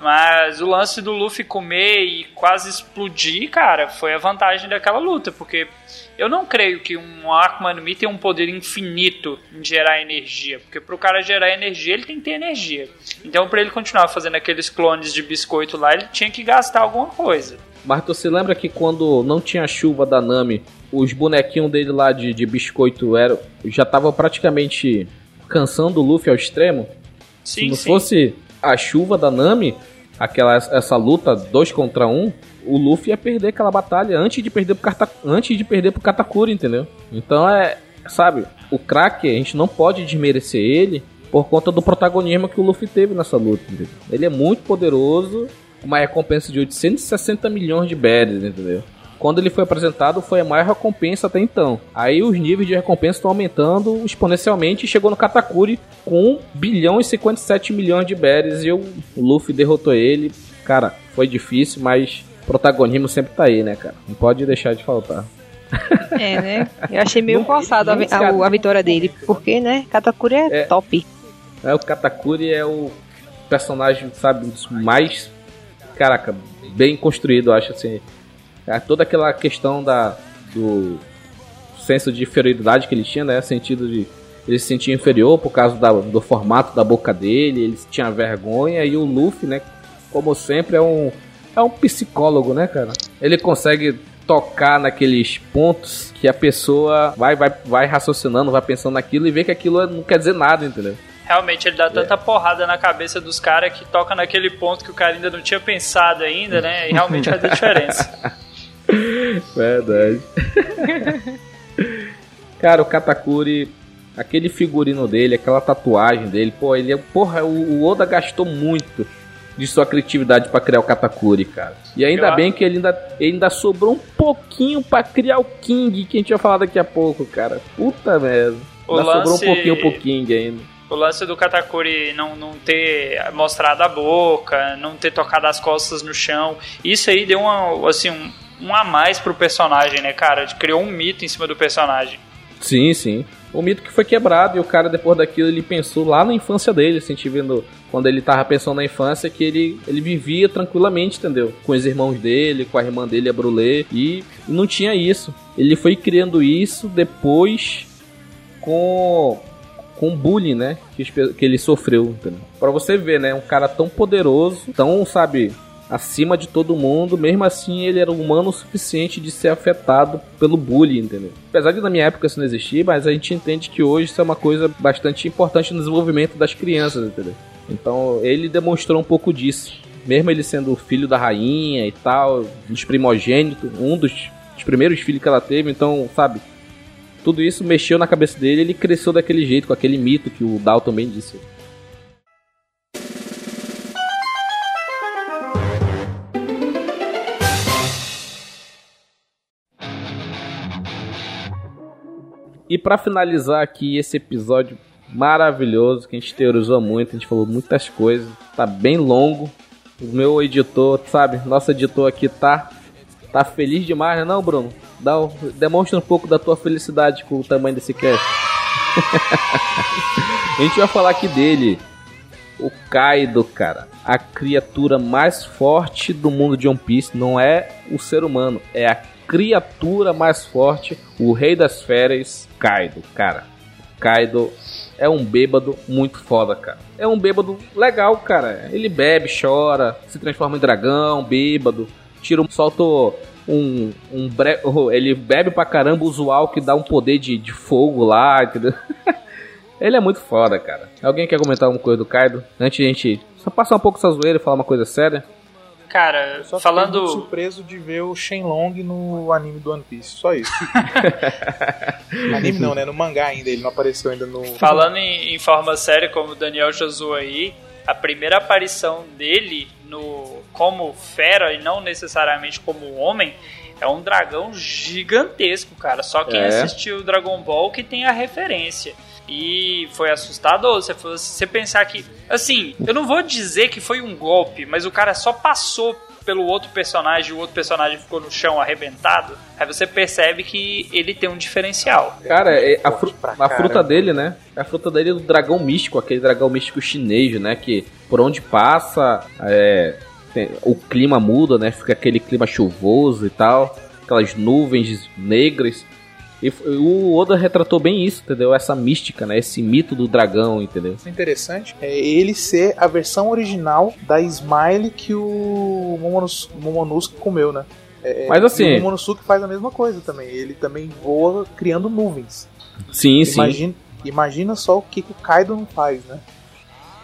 Mas o lance do Luffy comer e quase explodir, cara, foi a vantagem daquela luta. Porque eu não creio que um Akuma no Mi tenha um poder infinito em gerar energia. Porque pro cara gerar energia, ele tem que ter energia. Então, pra ele continuar fazendo aqueles clones de biscoito lá, ele tinha que gastar alguma coisa. Mas tu se lembra que quando não tinha chuva da Nami, os bonequinhos dele lá de, de biscoito eram, já estavam praticamente cansando o Luffy ao extremo? Se Sim, não sim. fosse a chuva da Nami, aquela essa luta dois contra um, o Luffy ia perder aquela batalha antes de perder pro Kata, antes de perder pro Katakuri, entendeu? Então é, sabe, o craque a gente não pode desmerecer ele por conta do protagonismo que o Luffy teve nessa luta, entendeu? Ele é muito poderoso, uma recompensa de 860 milhões de berries, entendeu? Quando ele foi apresentado, foi a maior recompensa até então. Aí os níveis de recompensa estão aumentando exponencialmente e chegou no Katakuri com 1 bilhão e 57 milhões de berries e o Luffy derrotou ele. Cara, foi difícil, mas protagonismo sempre tá aí, né, cara? Não pode deixar de faltar. É, né? Eu achei meio forçado a, a, a vitória dele, porque, né? Katakuri é, É. top. É, o Katakuri é o personagem, sabe, mais, caraca, bem construído, eu acho assim. É, toda aquela questão da do senso de inferioridade que ele tinha, né, sentido de ele se sentia inferior por causa da- do formato da boca dele, ele tinha vergonha e o Luffy, né, como sempre é um é um psicólogo, né, cara? Ele consegue tocar naqueles pontos que a pessoa vai vai vai raciocinando, vai pensando naquilo e vê que aquilo não quer dizer nada, entendeu? Realmente, ele dá tanta porrada na cabeça dos caras que toca naquele ponto que o cara ainda não tinha pensado ainda, né? E realmente faz a diferença. Verdade. Cara, o Katakuri, aquele figurino dele, aquela tatuagem dele, pô, ele é. Porra, o, o Oda gastou muito de sua criatividade pra criar o Katakuri, cara. E ainda Eu bem que ele ainda, ele ainda sobrou um pouquinho pra criar o King, que a gente vai falar daqui a pouco, cara. Puta merda. O Ainda sobrou um lance- pouquinho pro King ainda. O lance do Katakuri não, não ter mostrado a boca, não ter tocado as costas no chão, isso aí deu uma, assim, um, um a mais pro personagem, né, cara? Criou um mito em cima do personagem. Sim, sim. O mito que foi quebrado e o cara, depois daquilo, ele pensou lá na infância dele, assim, vendo quando ele tava pensando na infância, que ele, ele vivia tranquilamente, entendeu? Com os irmãos dele, com a irmã dele, a Brulé, e não tinha isso. Ele foi criando isso depois com com bullying, né, que, que ele sofreu, entendeu? Pra você ver, né, um cara tão poderoso, tão, sabe, acima de todo mundo, mesmo assim ele era humano o suficiente de ser afetado pelo bullying, entendeu? Apesar de na minha época isso não existir, mas a gente entende que hoje isso é uma coisa bastante importante no desenvolvimento das crianças, entendeu? Então ele demonstrou um pouco disso. Mesmo ele sendo filho da rainha e tal, dos primogênitos, um dos, dos primeiros filhos que ela teve, então, sabe? Tudo isso mexeu na cabeça dele ele cresceu daquele jeito, com aquele mito que o Dal também disse. E para finalizar aqui esse episódio maravilhoso que a gente teorizou muito, a gente falou muitas coisas, tá bem longo. O meu editor, sabe, nosso editor aqui tá tá feliz demais, né, não, Bruno? Dá, demonstra um pouco da tua felicidade com o tamanho desse cast. a gente vai falar aqui dele, o Kaido, cara. A criatura mais forte do mundo de One Piece não é o ser humano, é a criatura mais forte, o rei das férias, Kaido, cara. Kaido é um bêbado muito foda, cara. É um bêbado legal, cara. Ele bebe, chora, se transforma em dragão, bêbado, tira um, solta um, um bre... ele bebe pra caramba usual que dá um poder de, de fogo lá, entendeu? ele é muito foda, cara. Alguém quer comentar alguma coisa do Kaido? Antes de a gente só passar um pouco essa zoeira e falar uma coisa séria. Cara, Só falando. fiquei muito surpreso de ver o Shenlong no anime do One Piece, só isso. anime não, né? No mangá ainda, ele não apareceu ainda no. Falando em, em forma séria, como o Daniel já zoou aí, a primeira aparição dele no como fera e não necessariamente como homem é um dragão gigantesco, cara. Só quem É. assistiu Dragon Ball que tem a referência. E foi assustador. Você, você pensar que. Assim, eu não vou dizer que foi um golpe, mas o cara só passou pelo outro personagem e o outro personagem ficou no chão arrebentado. Aí você percebe que ele tem um diferencial. Cara, é a, fru- a fruta dele, né? A fruta dele é do dragão místico, aquele dragão místico chinês, né? Que por onde passa, é, tem- o clima muda, né? Fica aquele clima chuvoso e tal, aquelas nuvens negras. E o Oda retratou bem isso, entendeu? Essa mística, né? Esse mito do dragão, entendeu? O interessante é ele ser a versão original da Smile que o Momonos- Momonosuke comeu, né? É, Mas assim- O Momonosuke faz a mesma coisa também. Ele também voa criando nuvens. Sim, sim. Imagina, imagina só o que, que o Kaido não faz, né?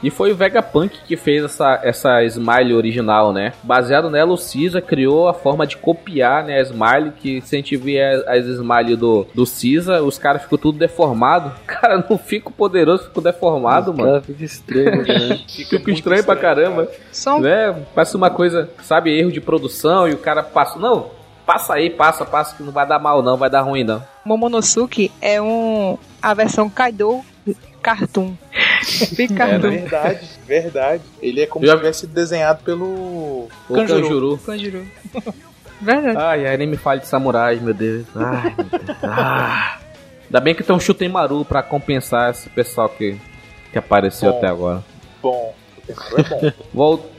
E foi o Vegapunk que fez essa, essa Smile original, né? Baseado nela, o Caesar criou a forma de copiar né, a Smile, que se a gente vê as, Smile do, do Caesar, os caras ficam tudo deformado. Cara, não fico poderoso, fico deformado, mano. Cara, fica estranho, né? Fica muito estranho pra estranho, caramba. Um Né? Parece uma coisa, sabe, erro de produção e o cara passa. Não, passa aí, passa, passa, que não vai dar mal, não, vai dar ruim, não. Momonosuke é um a versão Kaido cartoon. Bem É, cartoon. né? Verdade, verdade. Ele é como Já- se tivesse desenhado pelo. Kanjuru. Kanjuro. Verdade. Ai, ai, nem me fale de samurais, meu Deus. Ai, meu Deus. Ah. Ainda bem que tem um Shutemaru pra compensar esse pessoal que, que apareceu Bom. até agora. Bom. É bom. Vol-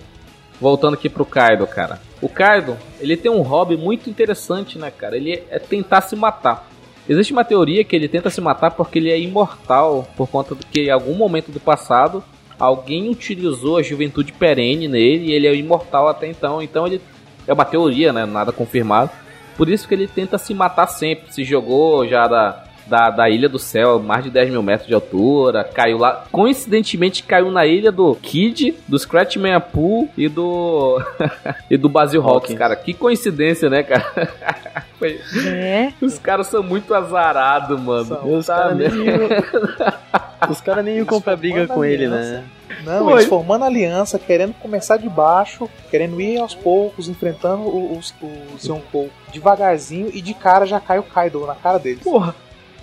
Voltando aqui pro Kaido, cara. O Kaido, ele tem um hobby muito interessante, né, cara? Ele é tentar se matar. Existe uma teoria que ele tenta se matar porque ele é imortal, por conta de que em algum momento do passado alguém utilizou a juventude perene nele e ele é imortal até então. Então ele é uma teoria, né? Nada confirmado. Por isso que ele tenta se matar sempre. Se jogou já da, da, da Ilha do Céu, mais de 10 mil metros de altura. Caiu lá. Coincidentemente caiu na ilha do Kid, do Scratchman Apu e do. e do Basil Hawks, Hawkins. cara. Que coincidência, né, cara? Foi- É. Os caras são muito azarados, mano. São. Os caras nem, os cara nem iam comprar briga com ele, né? Não, Foi. eles formando aliança, querendo começar de baixo, querendo ir aos poucos, enfrentando o- os, os Yonkou devagarzinho e de cara já cai o Kaido na cara deles. Porra,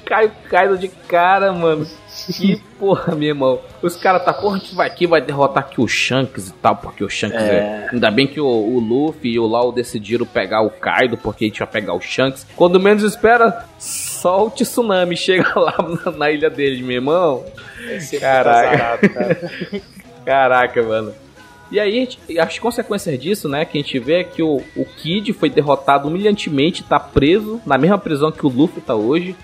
caiu Kaido de cara, mano. Que porra, meu irmão. Os caras tá, porra, a gente vai aqui, vai derrotar aqui o Shanks e tal, porque o Shanks é. É. Ainda bem que o, o Luffy e o Lau decidiram pegar o Kaido, porque a gente vai pegar o Shanks. Quando menos espera, só o tsunami chega lá na, na ilha deles, meu irmão. Ser muito Caraca. cara. Caraca, mano. E aí, as consequências disso, né, que a gente vê é que o, o Kid foi derrotado humilhantemente, tá preso na mesma prisão que o Luffy tá hoje.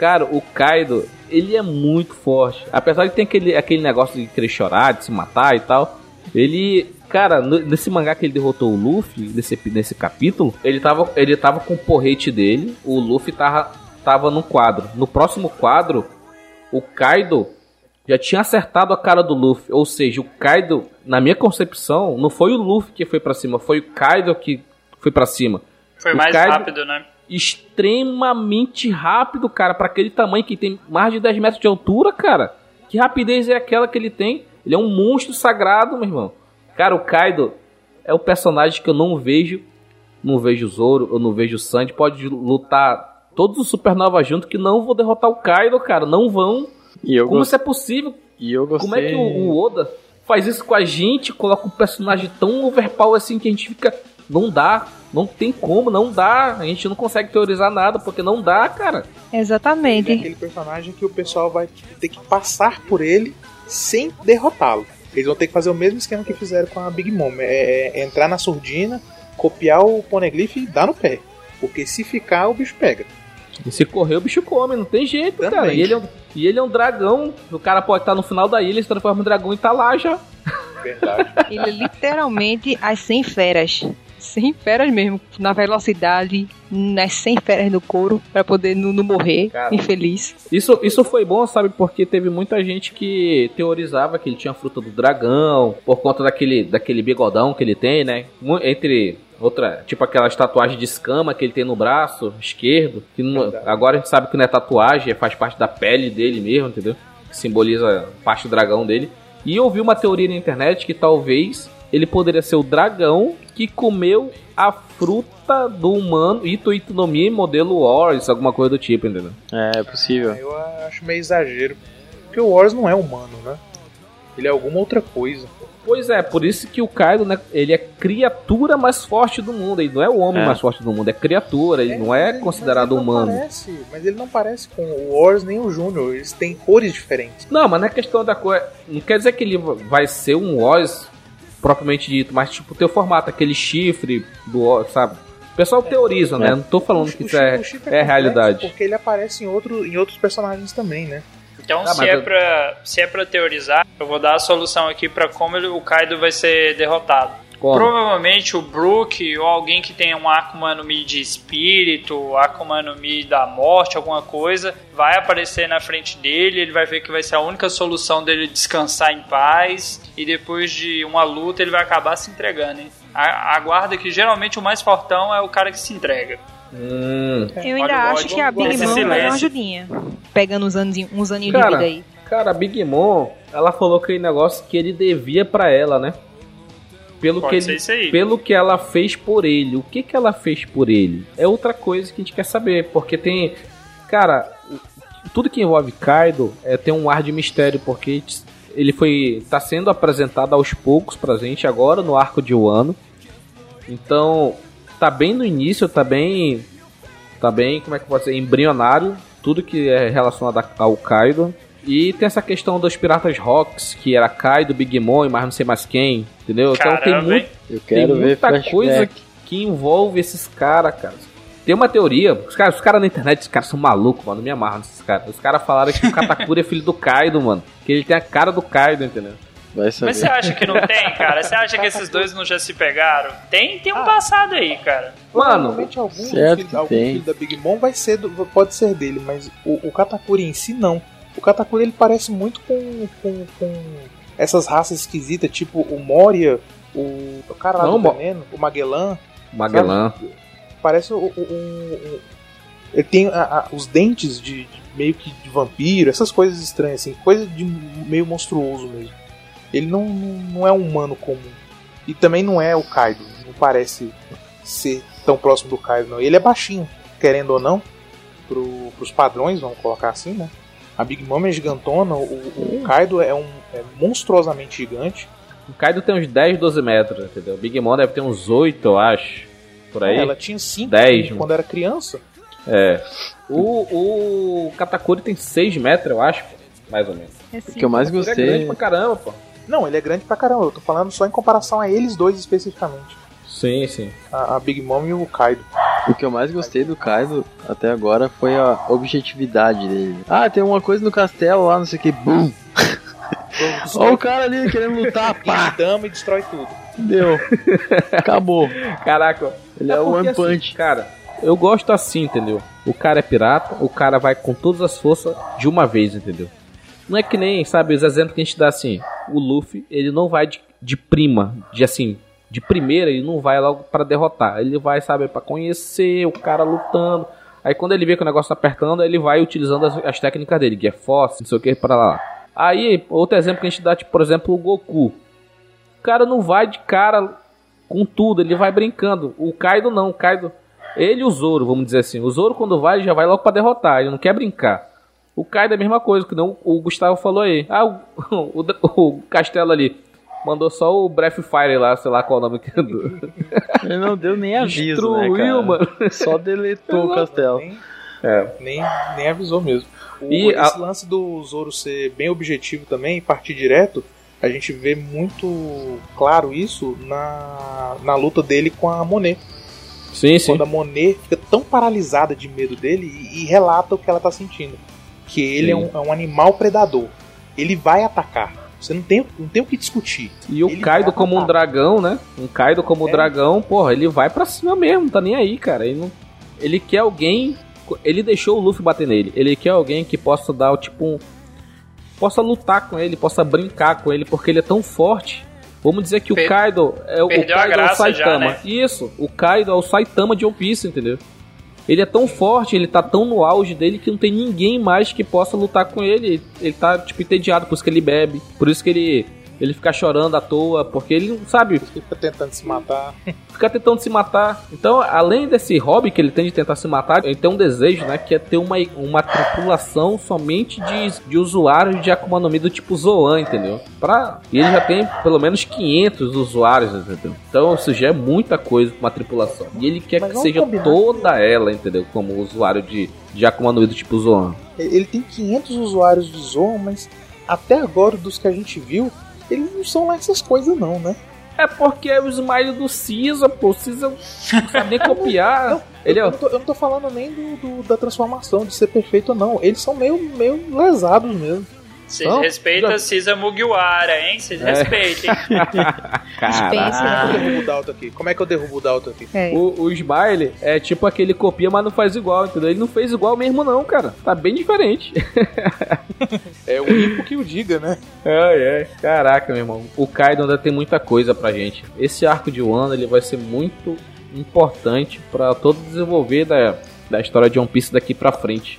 Cara, o Kaido, ele é muito forte. Apesar de ter aquele, aquele negócio de querer chorar, de se matar e tal, ele... Cara, nesse mangá que ele derrotou o Luffy, nesse, nesse capítulo, ele tava, ele tava com o porrete dele, o Luffy tava, tava no quadro. No próximo quadro, o Kaido já tinha acertado a cara do Luffy. Ou seja, o Kaido, na minha concepção, não foi o Luffy que foi pra cima, foi o Kaido que foi pra cima. Foi O mais Kaido- rápido, né? Extremamente rápido, cara, pra aquele tamanho que tem mais de 10 metros de altura, cara. Que rapidez é aquela que ele tem? Ele é um monstro sagrado, meu irmão. Cara, o Kaido é o personagem que eu não vejo. Não vejo o Zoro, eu não vejo o Sanji. Pode lutar todos os Supernova junto que não vão derrotar o Kaido, cara. Não vão. E eu, Como isso é possível? e eu gostei. Como é que o, o Oda faz isso com a gente? Coloca um personagem tão overpower assim que a gente fica. Não dá. Não tem como, não dá. A gente não consegue teorizar nada porque não dá, cara. Ele é Exatamente. aquele personagem que o pessoal vai ter que passar por ele sem derrotá-lo. Eles vão ter que fazer o mesmo esquema que fizeram com a Big Mom. É, é entrar na surdina, copiar o poneglyph e dar no pé. Porque se ficar, o bicho pega. E se correr, o bicho come, não tem jeito, Também. cara. E ele, é um, e ele é um dragão. O cara pode estar no final da ilha, se transforma em dragão e tá lá já. Verdade. Ele é literalmente as 100 feras. 100 feras mesmo, na velocidade, nas 100 feras do couro, pra poder não, não morrer, Cara. infeliz. Isso, isso foi bom, sabe? Porque teve muita gente que teorizava que ele tinha a fruta do dragão, por conta daquele, daquele bigodão que ele tem, né? Entre outra, tipo aquelas tatuagens de escama que ele tem no braço esquerdo, que não- agora a gente sabe que não é tatuagem, é- faz parte da pele dele mesmo, entendeu? Que simboliza parte do dragão dele. E eu vi uma teoria na internet que talvez ele poderia ser o dragão que comeu a fruta do humano Ito Ito no Mi modelo Wars, alguma coisa do tipo, entendeu? É, é possível. Eu acho meio exagero. Porque o Wars não é humano, né? Ele é alguma outra coisa. Pois é, por isso que o Kaido, né, ele é criatura mais forte do mundo. Ele não é o homem É. mais forte do mundo, é criatura, ele não é mas- considerado mas ele não humano. Parece, mas ele não parece com o Wars nem o Júnior. Eles têm cores diferentes. Não, mas não é questão da coisa. Não quer dizer que ele vai ser um Oz propriamente dito, mas tipo, ter o formato, aquele chifre do sabe? O pessoal teoriza, né? É. Não tô falando O- que o isso é, Chifre é complexo realidade. Porque ele aparece em, outro, em outros personagens também, né? Então, Ah, se, é eu- pra, se é pra teorizar, eu vou dar a solução aqui pra como ele- o Kaido vai ser derrotado. Como? Provavelmente o Brook ou alguém que tenha um Akuma no Mi de espírito, Akuma no Mi da morte, alguma coisa, vai aparecer na frente dele, ele vai ver que vai ser a única solução dele descansar em paz, e depois de uma luta ele vai acabar se entregando, hein? A- Aguarda que geralmente o mais fortão é o cara que se entrega. Hum, Eu ainda acho que a Big Mom vai dar uma ajudinha. Pegando uns aninhos, uns aninhos de vida aí. cara, a Big Mom, ela falou aquele negócio que ele devia pra ela, né? Pelo Pode que ele, pelo que ela fez por ele. O que que ela fez por ele? É outra coisa que a gente quer saber, porque tem, cara, tudo que envolve Kaido é tem um ar de mistério, porque ele foi tá sendo apresentado aos poucos pra gente agora no arco de Wano. Então, tá bem no início, tá bem tá bem, como é que pode ser, embrionário, tudo que é relacionado ao Kaido. E tem essa questão dos Piratas Rocks, que era Kaido, Big Mom e mais não sei mais quem, entendeu? então tem, Caramba, muito? Eu tem quero ver muita flashback. coisa que, que envolve esses caras, cara. Tem uma teoria, os caras os cara na internet, os caras são malucos, mano, me amarram esses caras. Os caras falaram que o Katakuri é filho do Kaido, mano. Que ele tem a cara do Kaido, entendeu? Mas você acha que não tem, cara? Você acha que esses dois não já se pegaram? Tem, tem um passado aí, cara. Mano, Provavelmente algum, certo filho, algum tem. filho da Big Mom vai ser do- pode ser dele, mas o, o Katakuri em si não. O Katakuri ele parece muito com, com, com essas raças esquisitas, tipo o Moria, o, o cara lá Não, do Mo- veneno, o Magellan. Magellan. Parece o, o- o- o- ele tem a- a- os dentes de, de meio que de vampiro, essas coisas estranhas assim, coisa de meio monstruoso mesmo. Ele não, não, não é um humano comum. E também não é o Kaido, não parece ser tão próximo do Kaido não. Ele é baixinho, querendo ou não, pro, pros padrões, vamos colocar assim, né? A Big Mom é gigantona, o, o Kaido é um é monstruosamente gigante. O Kaido tem uns 10, 12 metros, entendeu? O Big Mom deve ter uns 8, eu acho. Por aí. Ela tinha 5 Dez, quando era criança. É. O, o Katakuri tem 6 metros, eu acho, mais ou menos. O que eu mais Ele é grande gostei. pra caramba, pô. Não, ele é grande pra caramba. Eu tô falando só em comparação a eles dois especificamente. Sim, sim. A, a Big Mom e o Kaido. O que eu mais gostei do Kaido até agora foi a objetividade dele. Ah, tem uma coisa no castelo lá, não sei o que. Bum! Olha o cara ali querendo lutar, pá! Dama e destrói tudo. Deu. Acabou. Caraca. Ele é, o porque, One Punch. Assim, cara, eu gosto assim, entendeu? O cara é pirata, o cara vai com todas as forças de uma vez, entendeu? Não é que nem, sabe, os exemplos que a gente dá assim. O Luffy, ele não vai de, de prima, de assim, de primeira, ele não vai logo pra derrotar. Ele vai, sabe, pra conhecer o cara lutando. Aí quando ele vê que o negócio tá apertando, ele vai utilizando as, as técnicas dele, Gear Force, não sei o que, pra lá. Aí, outro exemplo que a gente dá, tipo, por exemplo, o Goku. O cara não vai de cara com tudo, ele vai brincando. O Kaido não, o Kaido Ele e o Zoro, vamos dizer assim. O Zoro, quando vai, já vai logo pra derrotar, ele não quer brincar. O Kaido é a mesma coisa, que não o Gustavo falou aí. Ah, o, o, o castelo ali. Mandou só o Breath Fire lá, sei lá qual o nome que é do. Ele não deu nem aviso, Destruiu, né, cara? mano. Só deletou o castelo. Nem, É. nem, nem avisou mesmo. O- E esse a- lance do Zoro ser bem objetivo também, e partir direto, a gente vê muito claro isso na, na luta dele com a Monet. Sim, sim. Quando a Monet fica tão paralisada de medo dele e, e relata o que ela tá sentindo. Que ele é um, é um animal predador. Ele vai atacar. Você não tem, não tem o que discutir. E o Ele Kaido como um dragão, né? Um Kaido como É. dragão, porra, ele vai pra cima mesmo, tá nem aí, cara. Ele, não... ele quer alguém. Ele deixou o Luffy bater nele. Ele quer alguém que possa dar, tipo, um. Possa lutar com ele, possa brincar com ele, porque ele é tão forte. Vamos dizer que o Per- Kaido é o, o Kaido é o graça já, Saitama. né? Isso, o Kaido é o Saitama de One Piece, entendeu? Ele é tão forte, ele tá tão no auge dele que não tem ninguém mais que possa lutar com ele. Ele tá, tipo, entediado, por isso que ele bebe, por isso que ele, ele fica chorando à toa, porque ele não sabe, Fica tentando se matar. fica tentando se matar. Então, além desse hobby que ele tem de tentar se matar, ele tem um desejo, né, que é ter uma, uma tripulação somente de, de usuários de Akuma no Mi do tipo Zoan, entendeu? Pra, e ele já tem pelo menos 500 usuários, entendeu? Então, isso já é muita coisa pra uma tripulação. E ele quer Mas que seja combinar toda ela, entendeu? Como usuário de, de Akuma no Mi do tipo Zoan. Ele tem 500 usuários de Zoom, mas até agora, dos que a gente viu, eles não são lá essas coisas não, né? É porque é o Smile do Caesar, pô. Caesar não sabe nem copiar. ele é eu, não tô, eu não tô falando nem do, do- da transformação, de ser perfeito ou não. Eles são meio, meio lesados mesmo. Vocês Não, respeitam já- Cisa Mugiwara, hein? Vocês É. respeitem. Caraca. Como é que eu derrubo o Dalton aqui? Como é que eu derrubo o Dalton aqui? É. O, o Smile é tipo aquele copia, mas não faz igual, entendeu? Ele não fez igual mesmo, não, cara. Tá bem diferente. É o único que o diga, né? Ai, ai. Caraca, meu irmão. O Kaido ainda tem muita coisa pra gente. Esse arco de Wano, ele vai ser muito importante pra todo desenvolver da, da história de One Piece daqui pra frente.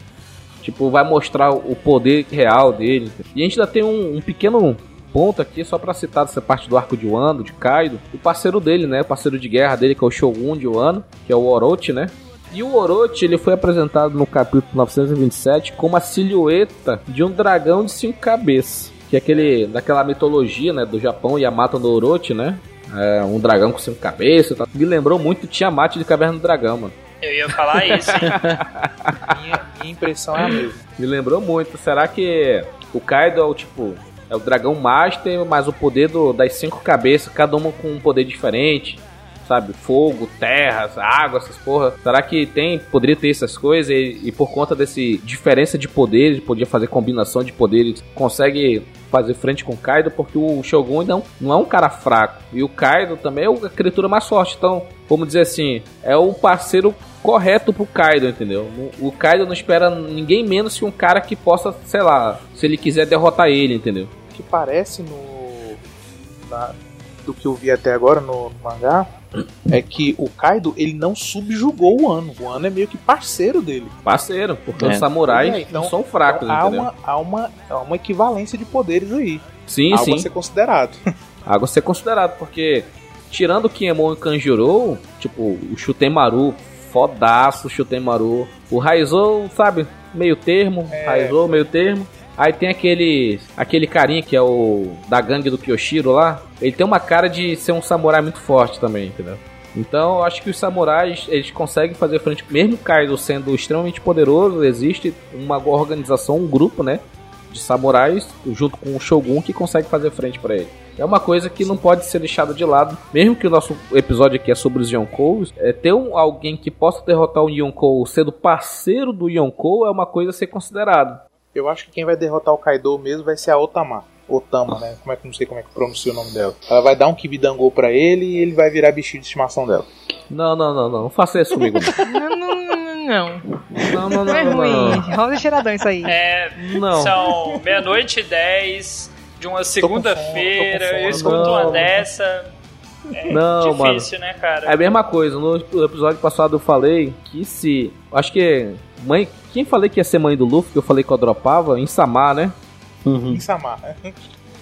Tipo, vai mostrar o poder real dele. E a gente ainda tem um, um pequeno ponto aqui, só pra citar dessa parte do arco de Wano, de Kaido. O parceiro dele, né? O parceiro de guerra dele, que é o Shogun de Wano, que é o Orochi, né? E o Orochi ele foi apresentado no capítulo 927 como a silhueta de um dragão de cinco cabeças. Que é aquele, daquela mitologia né, do Japão, Yamato no Orochi, né? É, um dragão com cinco cabeças. e tal. Me lembrou muito Tiamat de Caverna do Dragão, mano. Eu ia falar isso, hein? Minha impressão é a mesma. Me lembrou muito. Será que o Kaido é o tipo. É o dragão master, mas o poder do- das cinco cabeças, cada uma com um poder diferente. Sabe? Fogo, terra, água, essas porra. Será que tem, poderia ter essas coisas e, e por conta desse diferença de poderes, podia fazer combinação de poderes, consegue fazer frente com o Kaido, porque o Shogun não, não é um cara fraco. E o Kaido também é a criatura mais forte. Então, vamos dizer assim, é o parceiro correto pro Kaido, entendeu? O Kaido não espera ninguém menos que um cara que possa, sei lá, se ele quiser derrotar ele, entendeu? O que parece no. na- do que eu vi até agora no, no mangá é que o Kaido ele não subjugou o Ano. O Ano é meio que parceiro dele. Parceiro, porque É. os samurais É, então- não são fracos, Então, há, entendeu? uma, há, uma, há uma equivalência de poderes aí. Sim, Algo sim. a ser considerado. Água a ser considerado, porque tirando o Kinemon e Kanjuro, tipo, o Shutemaru, fodaço o Shutemaru. O Raizou, sabe, meio termo, É. Raizou, meio termo. Aí tem aquele aquele carinha que é o da gangue do Kyoshiro lá. Ele tem uma cara de ser um samurai muito forte também, entendeu? Então, eu acho que os samurais, eles conseguem fazer frente, mesmo o Kaido sendo extremamente poderoso, existe uma organização, um grupo, né, de samurais, junto com o Shogun, que consegue fazer frente pra ele. É uma coisa que não pode ser deixada de lado, mesmo que o nosso episódio aqui é sobre os Yonkous, é ter um, alguém que possa derrotar um Yonkou sendo parceiro do Yonkou é uma coisa a ser considerado. Eu acho que quem vai derrotar o Kaido mesmo vai ser a Otama. Otama, né? Como é que não sei como é que pronuncia o nome dela. Ela vai dar um Kibidangô pra ele e ele vai virar bichinho de estimação dela. Não, não, não, não, não faça isso comigo. Não, não, não, não. Não, não, não, Não é ruim. não. Rosa cheiradão isso aí. É, Não. São meia-noite e dez de uma segunda-feira. Eu escuto uma dessa. É Não, mano. difícil, né, cara? É a mesma coisa, no episódio passado eu falei que se. Acho que. Mãe. Quem falei que ia ser mãe do Luffy, que eu falei que eu dropava? Em Samar, né? Insama, né?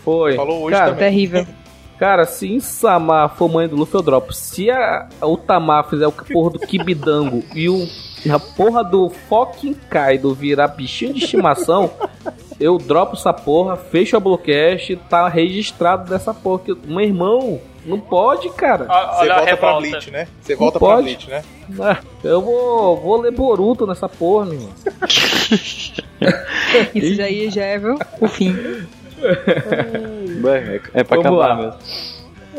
Foi. Falou hoje Cara, também. Terrível. Cara, se Insama for mãe do Luffy, eu dropo. Se a, o Tamar fizer o porra do Kibidango e o e a porra do fucking Kaido virar bichinho de estimação, eu dropo essa porra, fecho a Bluecast, tá registrado dessa porra. Que, meu irmão, não pode, cara. Você Olha a volta pra. Bleach, né? Você Não volta pra pode. Bleach, né? Ah, Eu vou, vou ler Boruto nessa porra, meu irmão. Isso já, aí já é viu, o fim. É, é pra Vamos acabar lá. mesmo.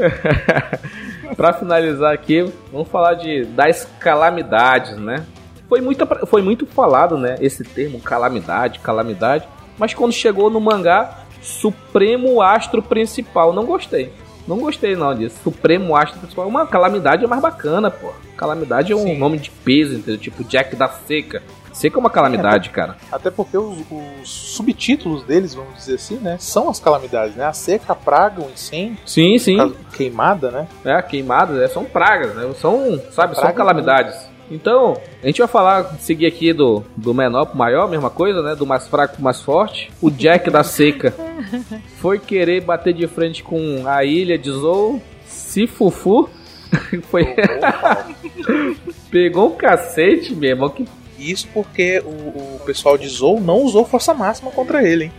pra finalizar aqui, vamos falar de das calamidades, né? Foi muito, foi muito falado, né? Esse termo calamidade, calamidade. Mas quando chegou no mangá, Supremo Astro Principal, não gostei. Não gostei não disso. Supremo Astro Principal. Uma calamidade é mais bacana, pô. Calamidade é um Sim. nome de peso, entendeu? Tipo Jack da Seca. Seca é uma calamidade, cara. Até porque os, os subtítulos deles, vamos dizer assim, né? São as calamidades, né? A seca, a praga, o incêndio, Sim, sim. queimada, né? É, queimadas, é, são pragas, né? São, sabe, são Pragas, calamidades. Então, a gente vai falar, seguir aqui do, do menor pro maior, mesma coisa, né? Do mais fraco pro mais forte. O Jack da seca foi querer bater de frente com a ilha de Zou, se fufu. foi, pegou um cacete, meu irmão, que Isso porque o, o pessoal de Zou não usou força máxima contra ele, hein?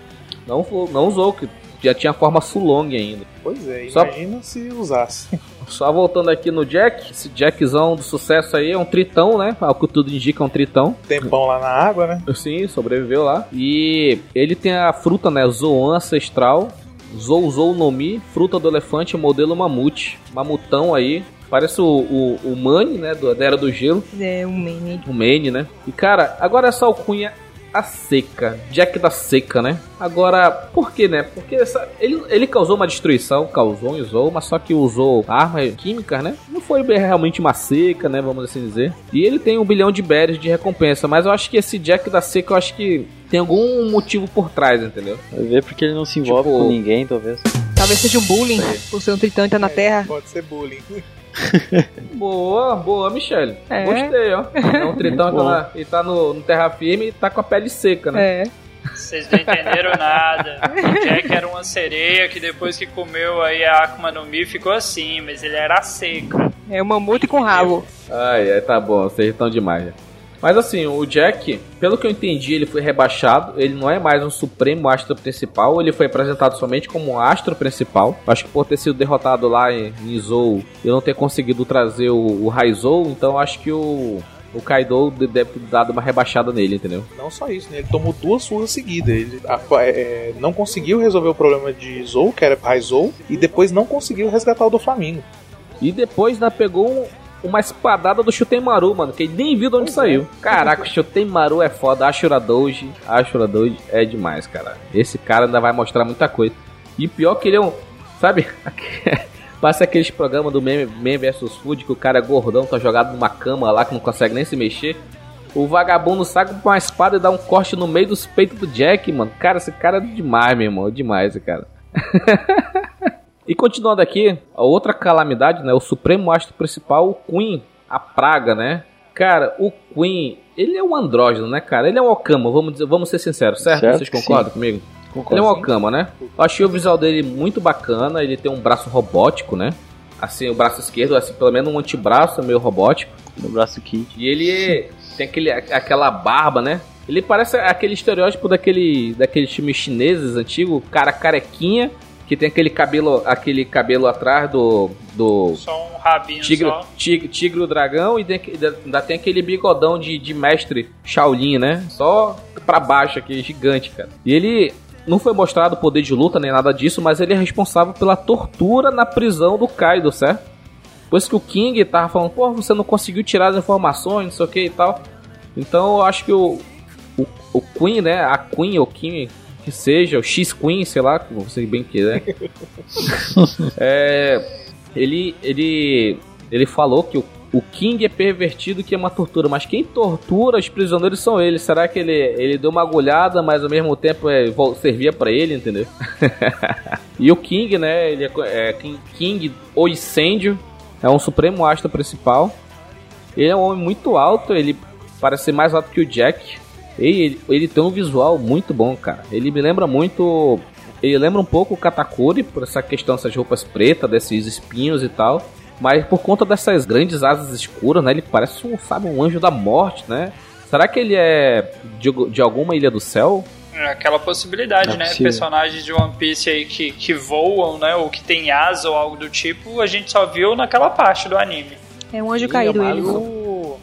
não, não usou, que já tinha forma Sulong ainda. Pois é, Só- imagina se usasse. Só voltando aqui no Jack, esse Jackzão do sucesso aí é um tritão, né? Ao que tudo indica, é um tritão. Tempão lá na água, né? Sim, sobreviveu lá. E ele tem a fruta, né? Zoan ancestral. Zou Zou no Mi, fruta do elefante, modelo mamute. Mamutão aí. Parece o, o, o Mane, né? Do, da Era do Gelo. É um meme. O Mane, né? E cara, agora essa alcunha a seca. Jack da seca, né? Agora, por que, né? Porque essa- ele, ele causou uma destruição, causou e usou, mas só que usou armas químicas, né? Não foi realmente uma seca, né? Vamos assim dizer. E ele tem um bilhão de berries de recompensa, mas eu acho que esse Jack da seca, eu acho que tem algum motivo por trás, entendeu? Vai ver porque ele não se envolve Tipo- com ninguém, talvez. Talvez seja um bullying por ser um tritão e tá na Terra. Pode ser bullying. Boa, boa, Michele. É. Gostei, ó. É um tritão e tá, Muito na- e tá no, no terra firme e tá com a pele seca, né? É. Vocês não entenderam nada. O Jack era uma sereia que depois que comeu aí a Akuma no Mi ficou assim, mas ele era seca. É um mamute com rabo. Ai, ai, tá bom, vocês estão demais. Mas assim, o Jack, pelo que eu entendi, ele foi rebaixado. Ele não é mais um supremo astro principal. Ele foi apresentado somente como um astro principal. Acho que por ter sido derrotado lá em, em Zou e não ter conseguido trazer o, o Raizou, então acho que o, o Kaido de- deve ter dado uma rebaixada nele, entendeu? Não só isso, né? Ele tomou duas surras seguidas. Ele a- é, não conseguiu resolver o problema de Zou, que era Raizou, e depois não conseguiu resgatar o do Flamengo. E depois ainda pegou um- uma espadada do Shutemaru, mano, que ele nem viu de onde saiu. Caraca, o Shutemaru é foda. Ashura Doji, Ashura Doji é demais, cara. Esse cara ainda vai mostrar muita coisa. E pior que ele é um, sabe? Passa aqueles programas do meme, meme vs Food que o cara é gordão, tá jogado numa cama lá que não consegue nem se mexer. O vagabundo saca com uma espada e dá um corte no meio dos peitos do Jack, mano. Cara, esse cara é demais, meu irmão. É demais esse cara. E continuando aqui, a outra calamidade, né? O Supremo Astro Principal, o Queen, a praga, né? Cara, o Queen, ele é um andrógeno, né, cara? Ele é um Okama, vamos, dizer, vamos ser sinceros, certo? Certo Vocês concordam comigo? Concordo. Ele é um Okama, né? Eu achei o visual dele muito bacana, ele tem um braço robótico, né? Assim, o braço esquerdo, assim, pelo menos um antebraço meio robótico. No braço Kid. E ele tem aquele, aquela barba, né? Ele parece aquele estereótipo daquele, daqueles filmes chineses antigos, cara carequinha, que tem aquele cabelo, aquele cabelo atrás do, do Só um rabinho tigre, só. tigre, tigre o dragão e tem- ainda tem aquele bigodão de, de mestre Shaolin, né? Só pra baixo aqui, gigante, cara. E ele não foi mostrado poder de luta nem nada disso, mas ele é responsável pela tortura na prisão do Kaido, certo? Por isso que o King tava falando, pô, você não conseguiu tirar as informações, não sei o que e tal. Então eu acho que o, o, o Queen, né? A Queen ou Kim, que seja, o X-Queen, sei lá, como você bem quiser. é, ele, ele, ele falou que o, o King é pervertido, que é uma tortura, mas quem tortura os prisioneiros são eles. Será que ele, ele deu uma agulhada, mas ao mesmo tempo é, servia pra ele, entendeu? e o King, né? Ele é, é King, King o incêndio, é um supremo astro principal. Ele é um homem muito alto, ele parece ser mais alto que o Jack. E ele, ele tem um visual muito bom, cara. Ele me lembra muito Ele lembra um pouco o Katakuri, por essa questão dessas roupas pretas, desses espinhos e tal. Mas por conta dessas grandes asas escuras, né? Ele parece um, sabe, um anjo da morte, né? Será que ele é de, de alguma ilha do céu? É aquela possibilidade, É né? possível. Personagens de One Piece aí que, que voam, né? Ou que tem asa ou algo do tipo, a gente só viu naquela parte do anime. É um anjo Sim, caído é ele. O,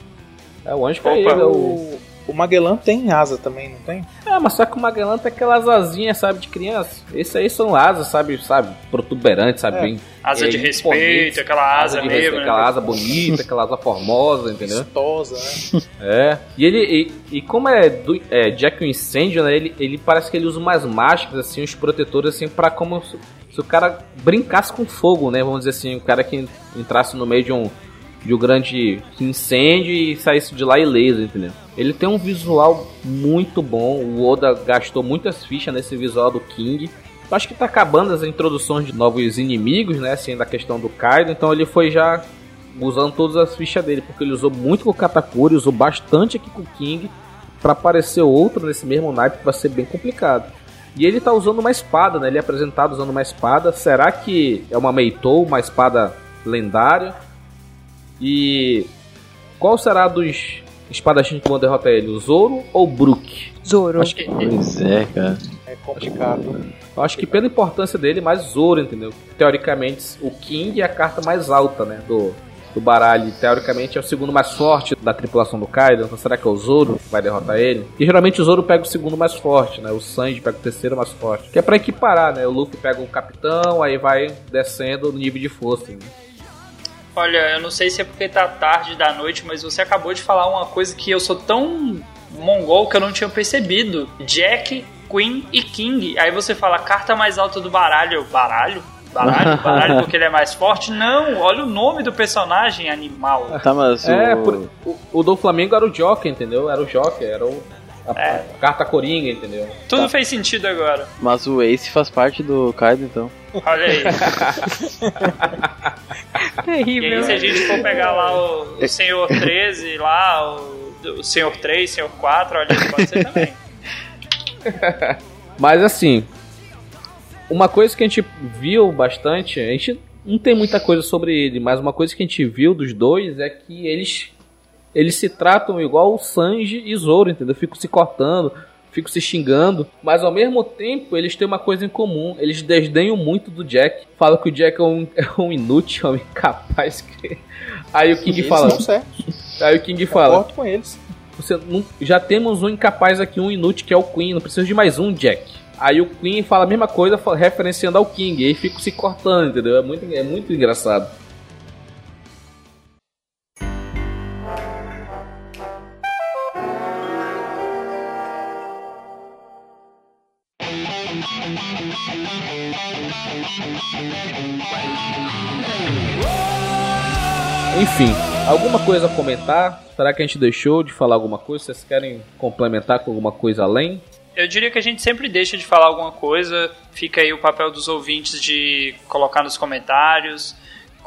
É o anjo Opa, caído. é o... o, Magellan tem asa também, não tem? É, mas só que o Magellan tem aquelas asinhas, sabe, de criança. Esse aí são asas, sabe, sabe, protuberantes, sabe, É. bem... Asa é, de respeito, aquela asa de mesmo, respeito, né? Aquela asa bonita, aquela asa formosa, entendeu? Vistosa, né? É. E ele. E, e como é, do, é Jack o incêndio, né? Ele, ele parece que ele usa umas máscaras, assim, uns protetores, assim, pra como se, se o cara brincasse com fogo, né? Vamos dizer assim, o cara que entrasse no meio de um, de um grande incêndio e saísse de lá ileso, entendeu? Ele tem um visual muito bom. O Oda gastou muitas fichas nesse visual do King. Eu acho que tá acabando as introduções de novos inimigos, né? Assim, da questão do Kaido. Então ele foi já usando todas as fichas dele, porque ele usou muito com o Katakuri, usou bastante aqui com o King, pra aparecer outro nesse mesmo naipe vai ser bem complicado. E ele tá usando uma espada, né? Ele é apresentado usando uma espada. Será que é uma Meitou, uma espada lendária? E qual será dos espadachins que vão derrotar ele? O Zoro ou o Brook? Zoro. Acho que, Pois é, cara. É complicado. eu acho que pela importância dele, mais Zoro, entendeu? Teoricamente, o King é a carta mais alta, né? Do, do baralho. Teoricamente é o segundo mais forte da tripulação do Kaido. Então será que é o Zoro que vai derrotar ele? E geralmente o Zoro pega o segundo mais forte, né? O Sanji pega o terceiro mais forte. Que é pra equiparar, né? O Luffy pega o capitão, aí vai descendo no nível de força. Né? Olha, eu não sei se é porque tá tarde da noite, mas você acabou de falar uma coisa que eu sou tão mongol que eu não tinha percebido. Jack, Queen e King. Aí você fala carta mais alta do baralho. Baralho? Baralho? Baralho porque ele é mais forte? Não, olha o nome do personagem animal. Tá, mas É, o... por- o, o do Flamengo era o Joker, entendeu? Era o Joker, era o, a, É. a carta coringa, entendeu? Tudo fez sentido agora. mas o Ace faz parte do Kaido, então. Olha aí. E Terrível. aí, se a gente for pegar lá o, o Senhor 13, lá, o, o Senhor 3, Senhor 4, olha, pode ser também. Mas assim, uma coisa que a gente viu bastante, a gente não tem muita coisa sobre ele, mas uma coisa que a gente viu dos dois é que eles eles se tratam igual o Sanji e Zoro, entendeu? Ficam se cortando, ficam se xingando, mas ao mesmo tempo eles têm uma coisa em comum, eles desdenham muito do Jack. Falam que o Jack é um, é um inútil, é um incapaz. Que... Aí o King Eles fala, aí o King fala, Concordo com eles. você não- já temos um incapaz aqui, um inútil que é o Queen, não precisa de mais um Jack. Aí o Queen fala a mesma coisa, referenciando ao King, e aí fica se cortando, entendeu? É muito, é muito engraçado. Enfim, alguma coisa a comentar? Será que a gente deixou de falar alguma coisa? Vocês querem complementar com alguma coisa além? Eu diria que a gente sempre deixa de falar alguma coisa. Fica aí o papel dos ouvintes de colocar nos comentários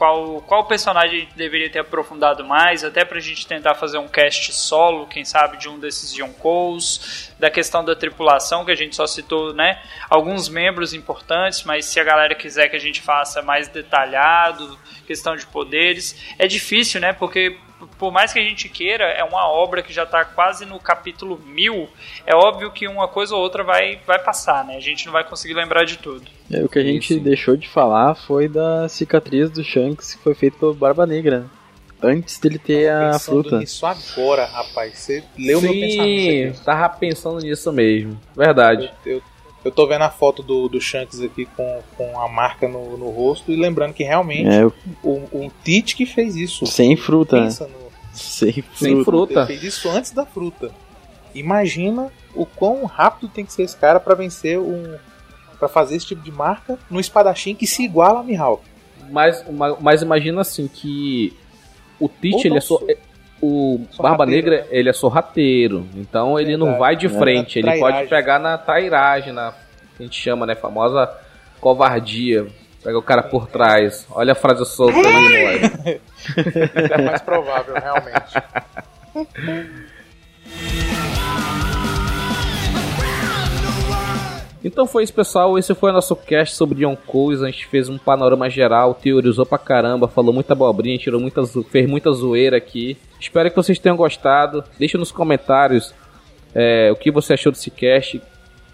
qual, qual personagem a gente deveria ter aprofundado mais, até pra gente tentar fazer um cast solo, quem sabe, de um desses Yonkous, da questão da tripulação, que a gente só citou, né? Alguns membros importantes, mas se a galera quiser que a gente faça mais detalhado, questão de poderes, é difícil, né? Porque por mais que a gente queira, é uma obra que já está quase no capítulo mil. É óbvio que uma coisa ou outra vai, vai passar, né? A gente não vai conseguir lembrar de tudo. É, o que a gente Isso. deixou de falar foi da cicatriz do Shanks que foi feita pelo Barba Negra. né? Antes dele ter a Pensando fruta. nisso agora, rapaz. Você leu meu pensamento Sim, tava pensando nisso mesmo. Verdade. aqui. Eu, eu tô vendo a foto do, do Shanks aqui com, com a marca no, no rosto e lembrando que realmente É, o- o, o Tite que fez isso. sem fruta, né? Pensa no, Sem fruta. Sem fruta. Ele fez isso antes da fruta. Imagina o quão rápido tem que ser esse cara pra vencer um. pra fazer esse tipo de marca no espadachim que se iguala a Mihawk. Mas, ma- mas imagina assim que o Tite, ele é não O Barba Sorrateiro, Negra, ele é sorrateiro. Então ele não Verdade. vai de É. frente. Ele pode pegar na trairagem, na. que a gente chama, né? Famosa covardia. Pega o cara por trás. Olha a frase solta ali, moleque. É mais provável, realmente. Então foi isso, pessoal. Esse foi o nosso cast sobre John Coles. A gente fez um panorama geral, teorizou pra caramba, falou muita abobrinha, tirou muita, fez muita zoeira aqui. Espero que vocês tenham gostado. Deixa nos comentários é, o que você achou desse cast,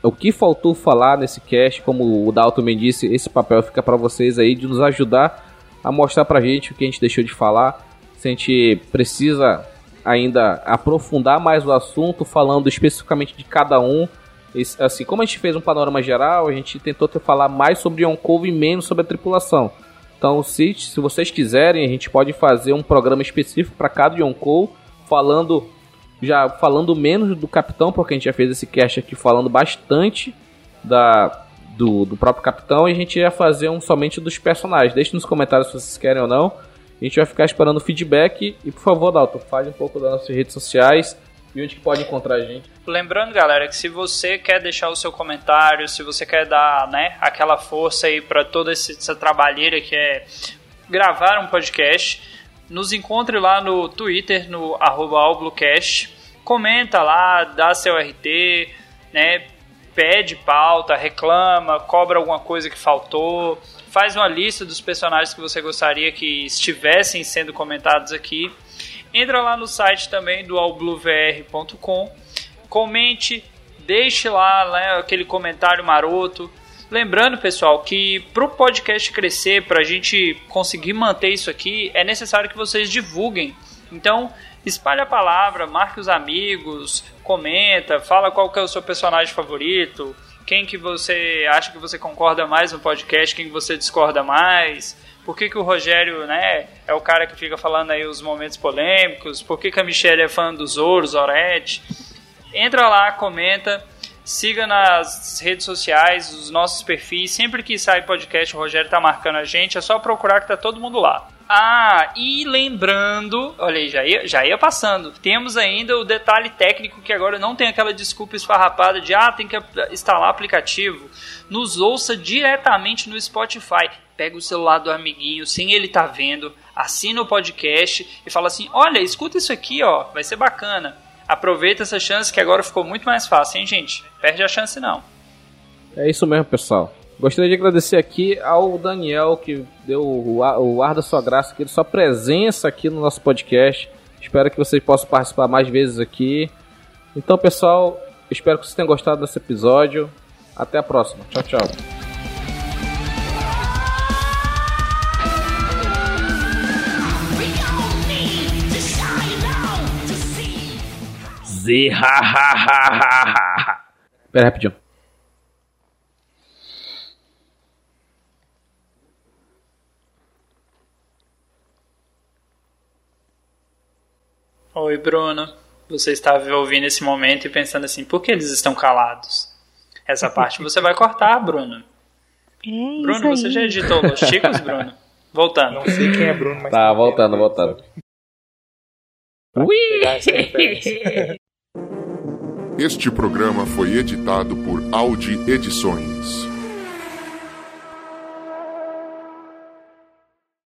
o que faltou falar nesse cast. Como o Dalton me disse, esse papel fica para vocês aí de nos ajudar a mostrar pra gente o que a gente deixou de falar. Se a gente precisa ainda aprofundar mais o assunto, falando especificamente de cada um esse, assim, como a gente fez um panorama geral, a gente tentou te falar mais sobre Yonkou e menos sobre a tripulação. Então, se, se vocês quiserem, a gente pode fazer um programa específico para cada Yonkou, falando já falando menos do capitão, porque a gente já fez esse cast aqui falando bastante da do, do próprio capitão, e a gente ia fazer um somente dos personagens. Deixe nos comentários se vocês querem ou não. A gente vai ficar esperando feedback. E por favor, Dalton, fale um pouco das nossas redes sociais e onde que pode encontrar a gente. Lembrando, galera, que se você quer deixar o seu comentário, se você quer dar né, aquela força aí para toda essa trabalheira que é gravar um podcast, nos encontre lá no Twitter, no arroba comenta lá, dá seu RT, né, pede pauta, reclama, cobra alguma coisa que faltou, faz uma lista dos personagens que você gostaria que estivessem sendo comentados aqui Entra lá no site também do allbluevr.com, comente, deixe lá né, aquele comentário maroto. Lembrando, pessoal, que para o podcast crescer, para a gente conseguir manter isso aqui, é necessário que vocês divulguem. Então, espalhe a palavra, marque os amigos, comenta, fala qual que é o seu personagem favorito, quem que você acha que você concorda mais no podcast, quem que você discorda mais por que, que o Rogério, né, é o cara que fica falando aí os momentos polêmicos, por que, que a Michelle é fã do Zoro, Zorete. Entra lá, comenta, siga nas redes sociais, os nossos perfis. Sempre que sai podcast, o Rogério tá marcando a gente, é só procurar que tá todo mundo lá. Ah, e lembrando, olha aí, já ia, já ia passando. Temos ainda o detalhe técnico que agora não tem aquela desculpa esfarrapada de ah, tem que instalar aplicativo. Nos ouça diretamente no Spotify. Pega o celular do amiguinho sem ele tá vendo, assina o podcast e fala assim: "Olha, escuta isso aqui, ó, vai ser bacana". Aproveita essa chance que agora ficou muito mais fácil, hein, gente? Perde a chance não. É isso mesmo, pessoal. Gostaria de agradecer aqui ao Daniel que deu o ar, o ar da sua graça, que sua presença aqui no nosso podcast. Espero que vocês possam participar mais vezes aqui. Então, pessoal, espero que vocês tenham gostado desse episódio. Até a próxima. Tchau, tchau. Z, ha, ha, ha, ha, ha. Pera rapidinho. Oi, Bruno. Você estava ouvindo esse momento e pensando assim, por que eles estão calados? Essa parte você vai cortar, Bruno. É Bruno, você já editou Los Chicos, Bruno? Voltando. Não sei quem é Bruno, mas. Tá, voltando, é, voltando. Este programa foi editado por Audi Edições.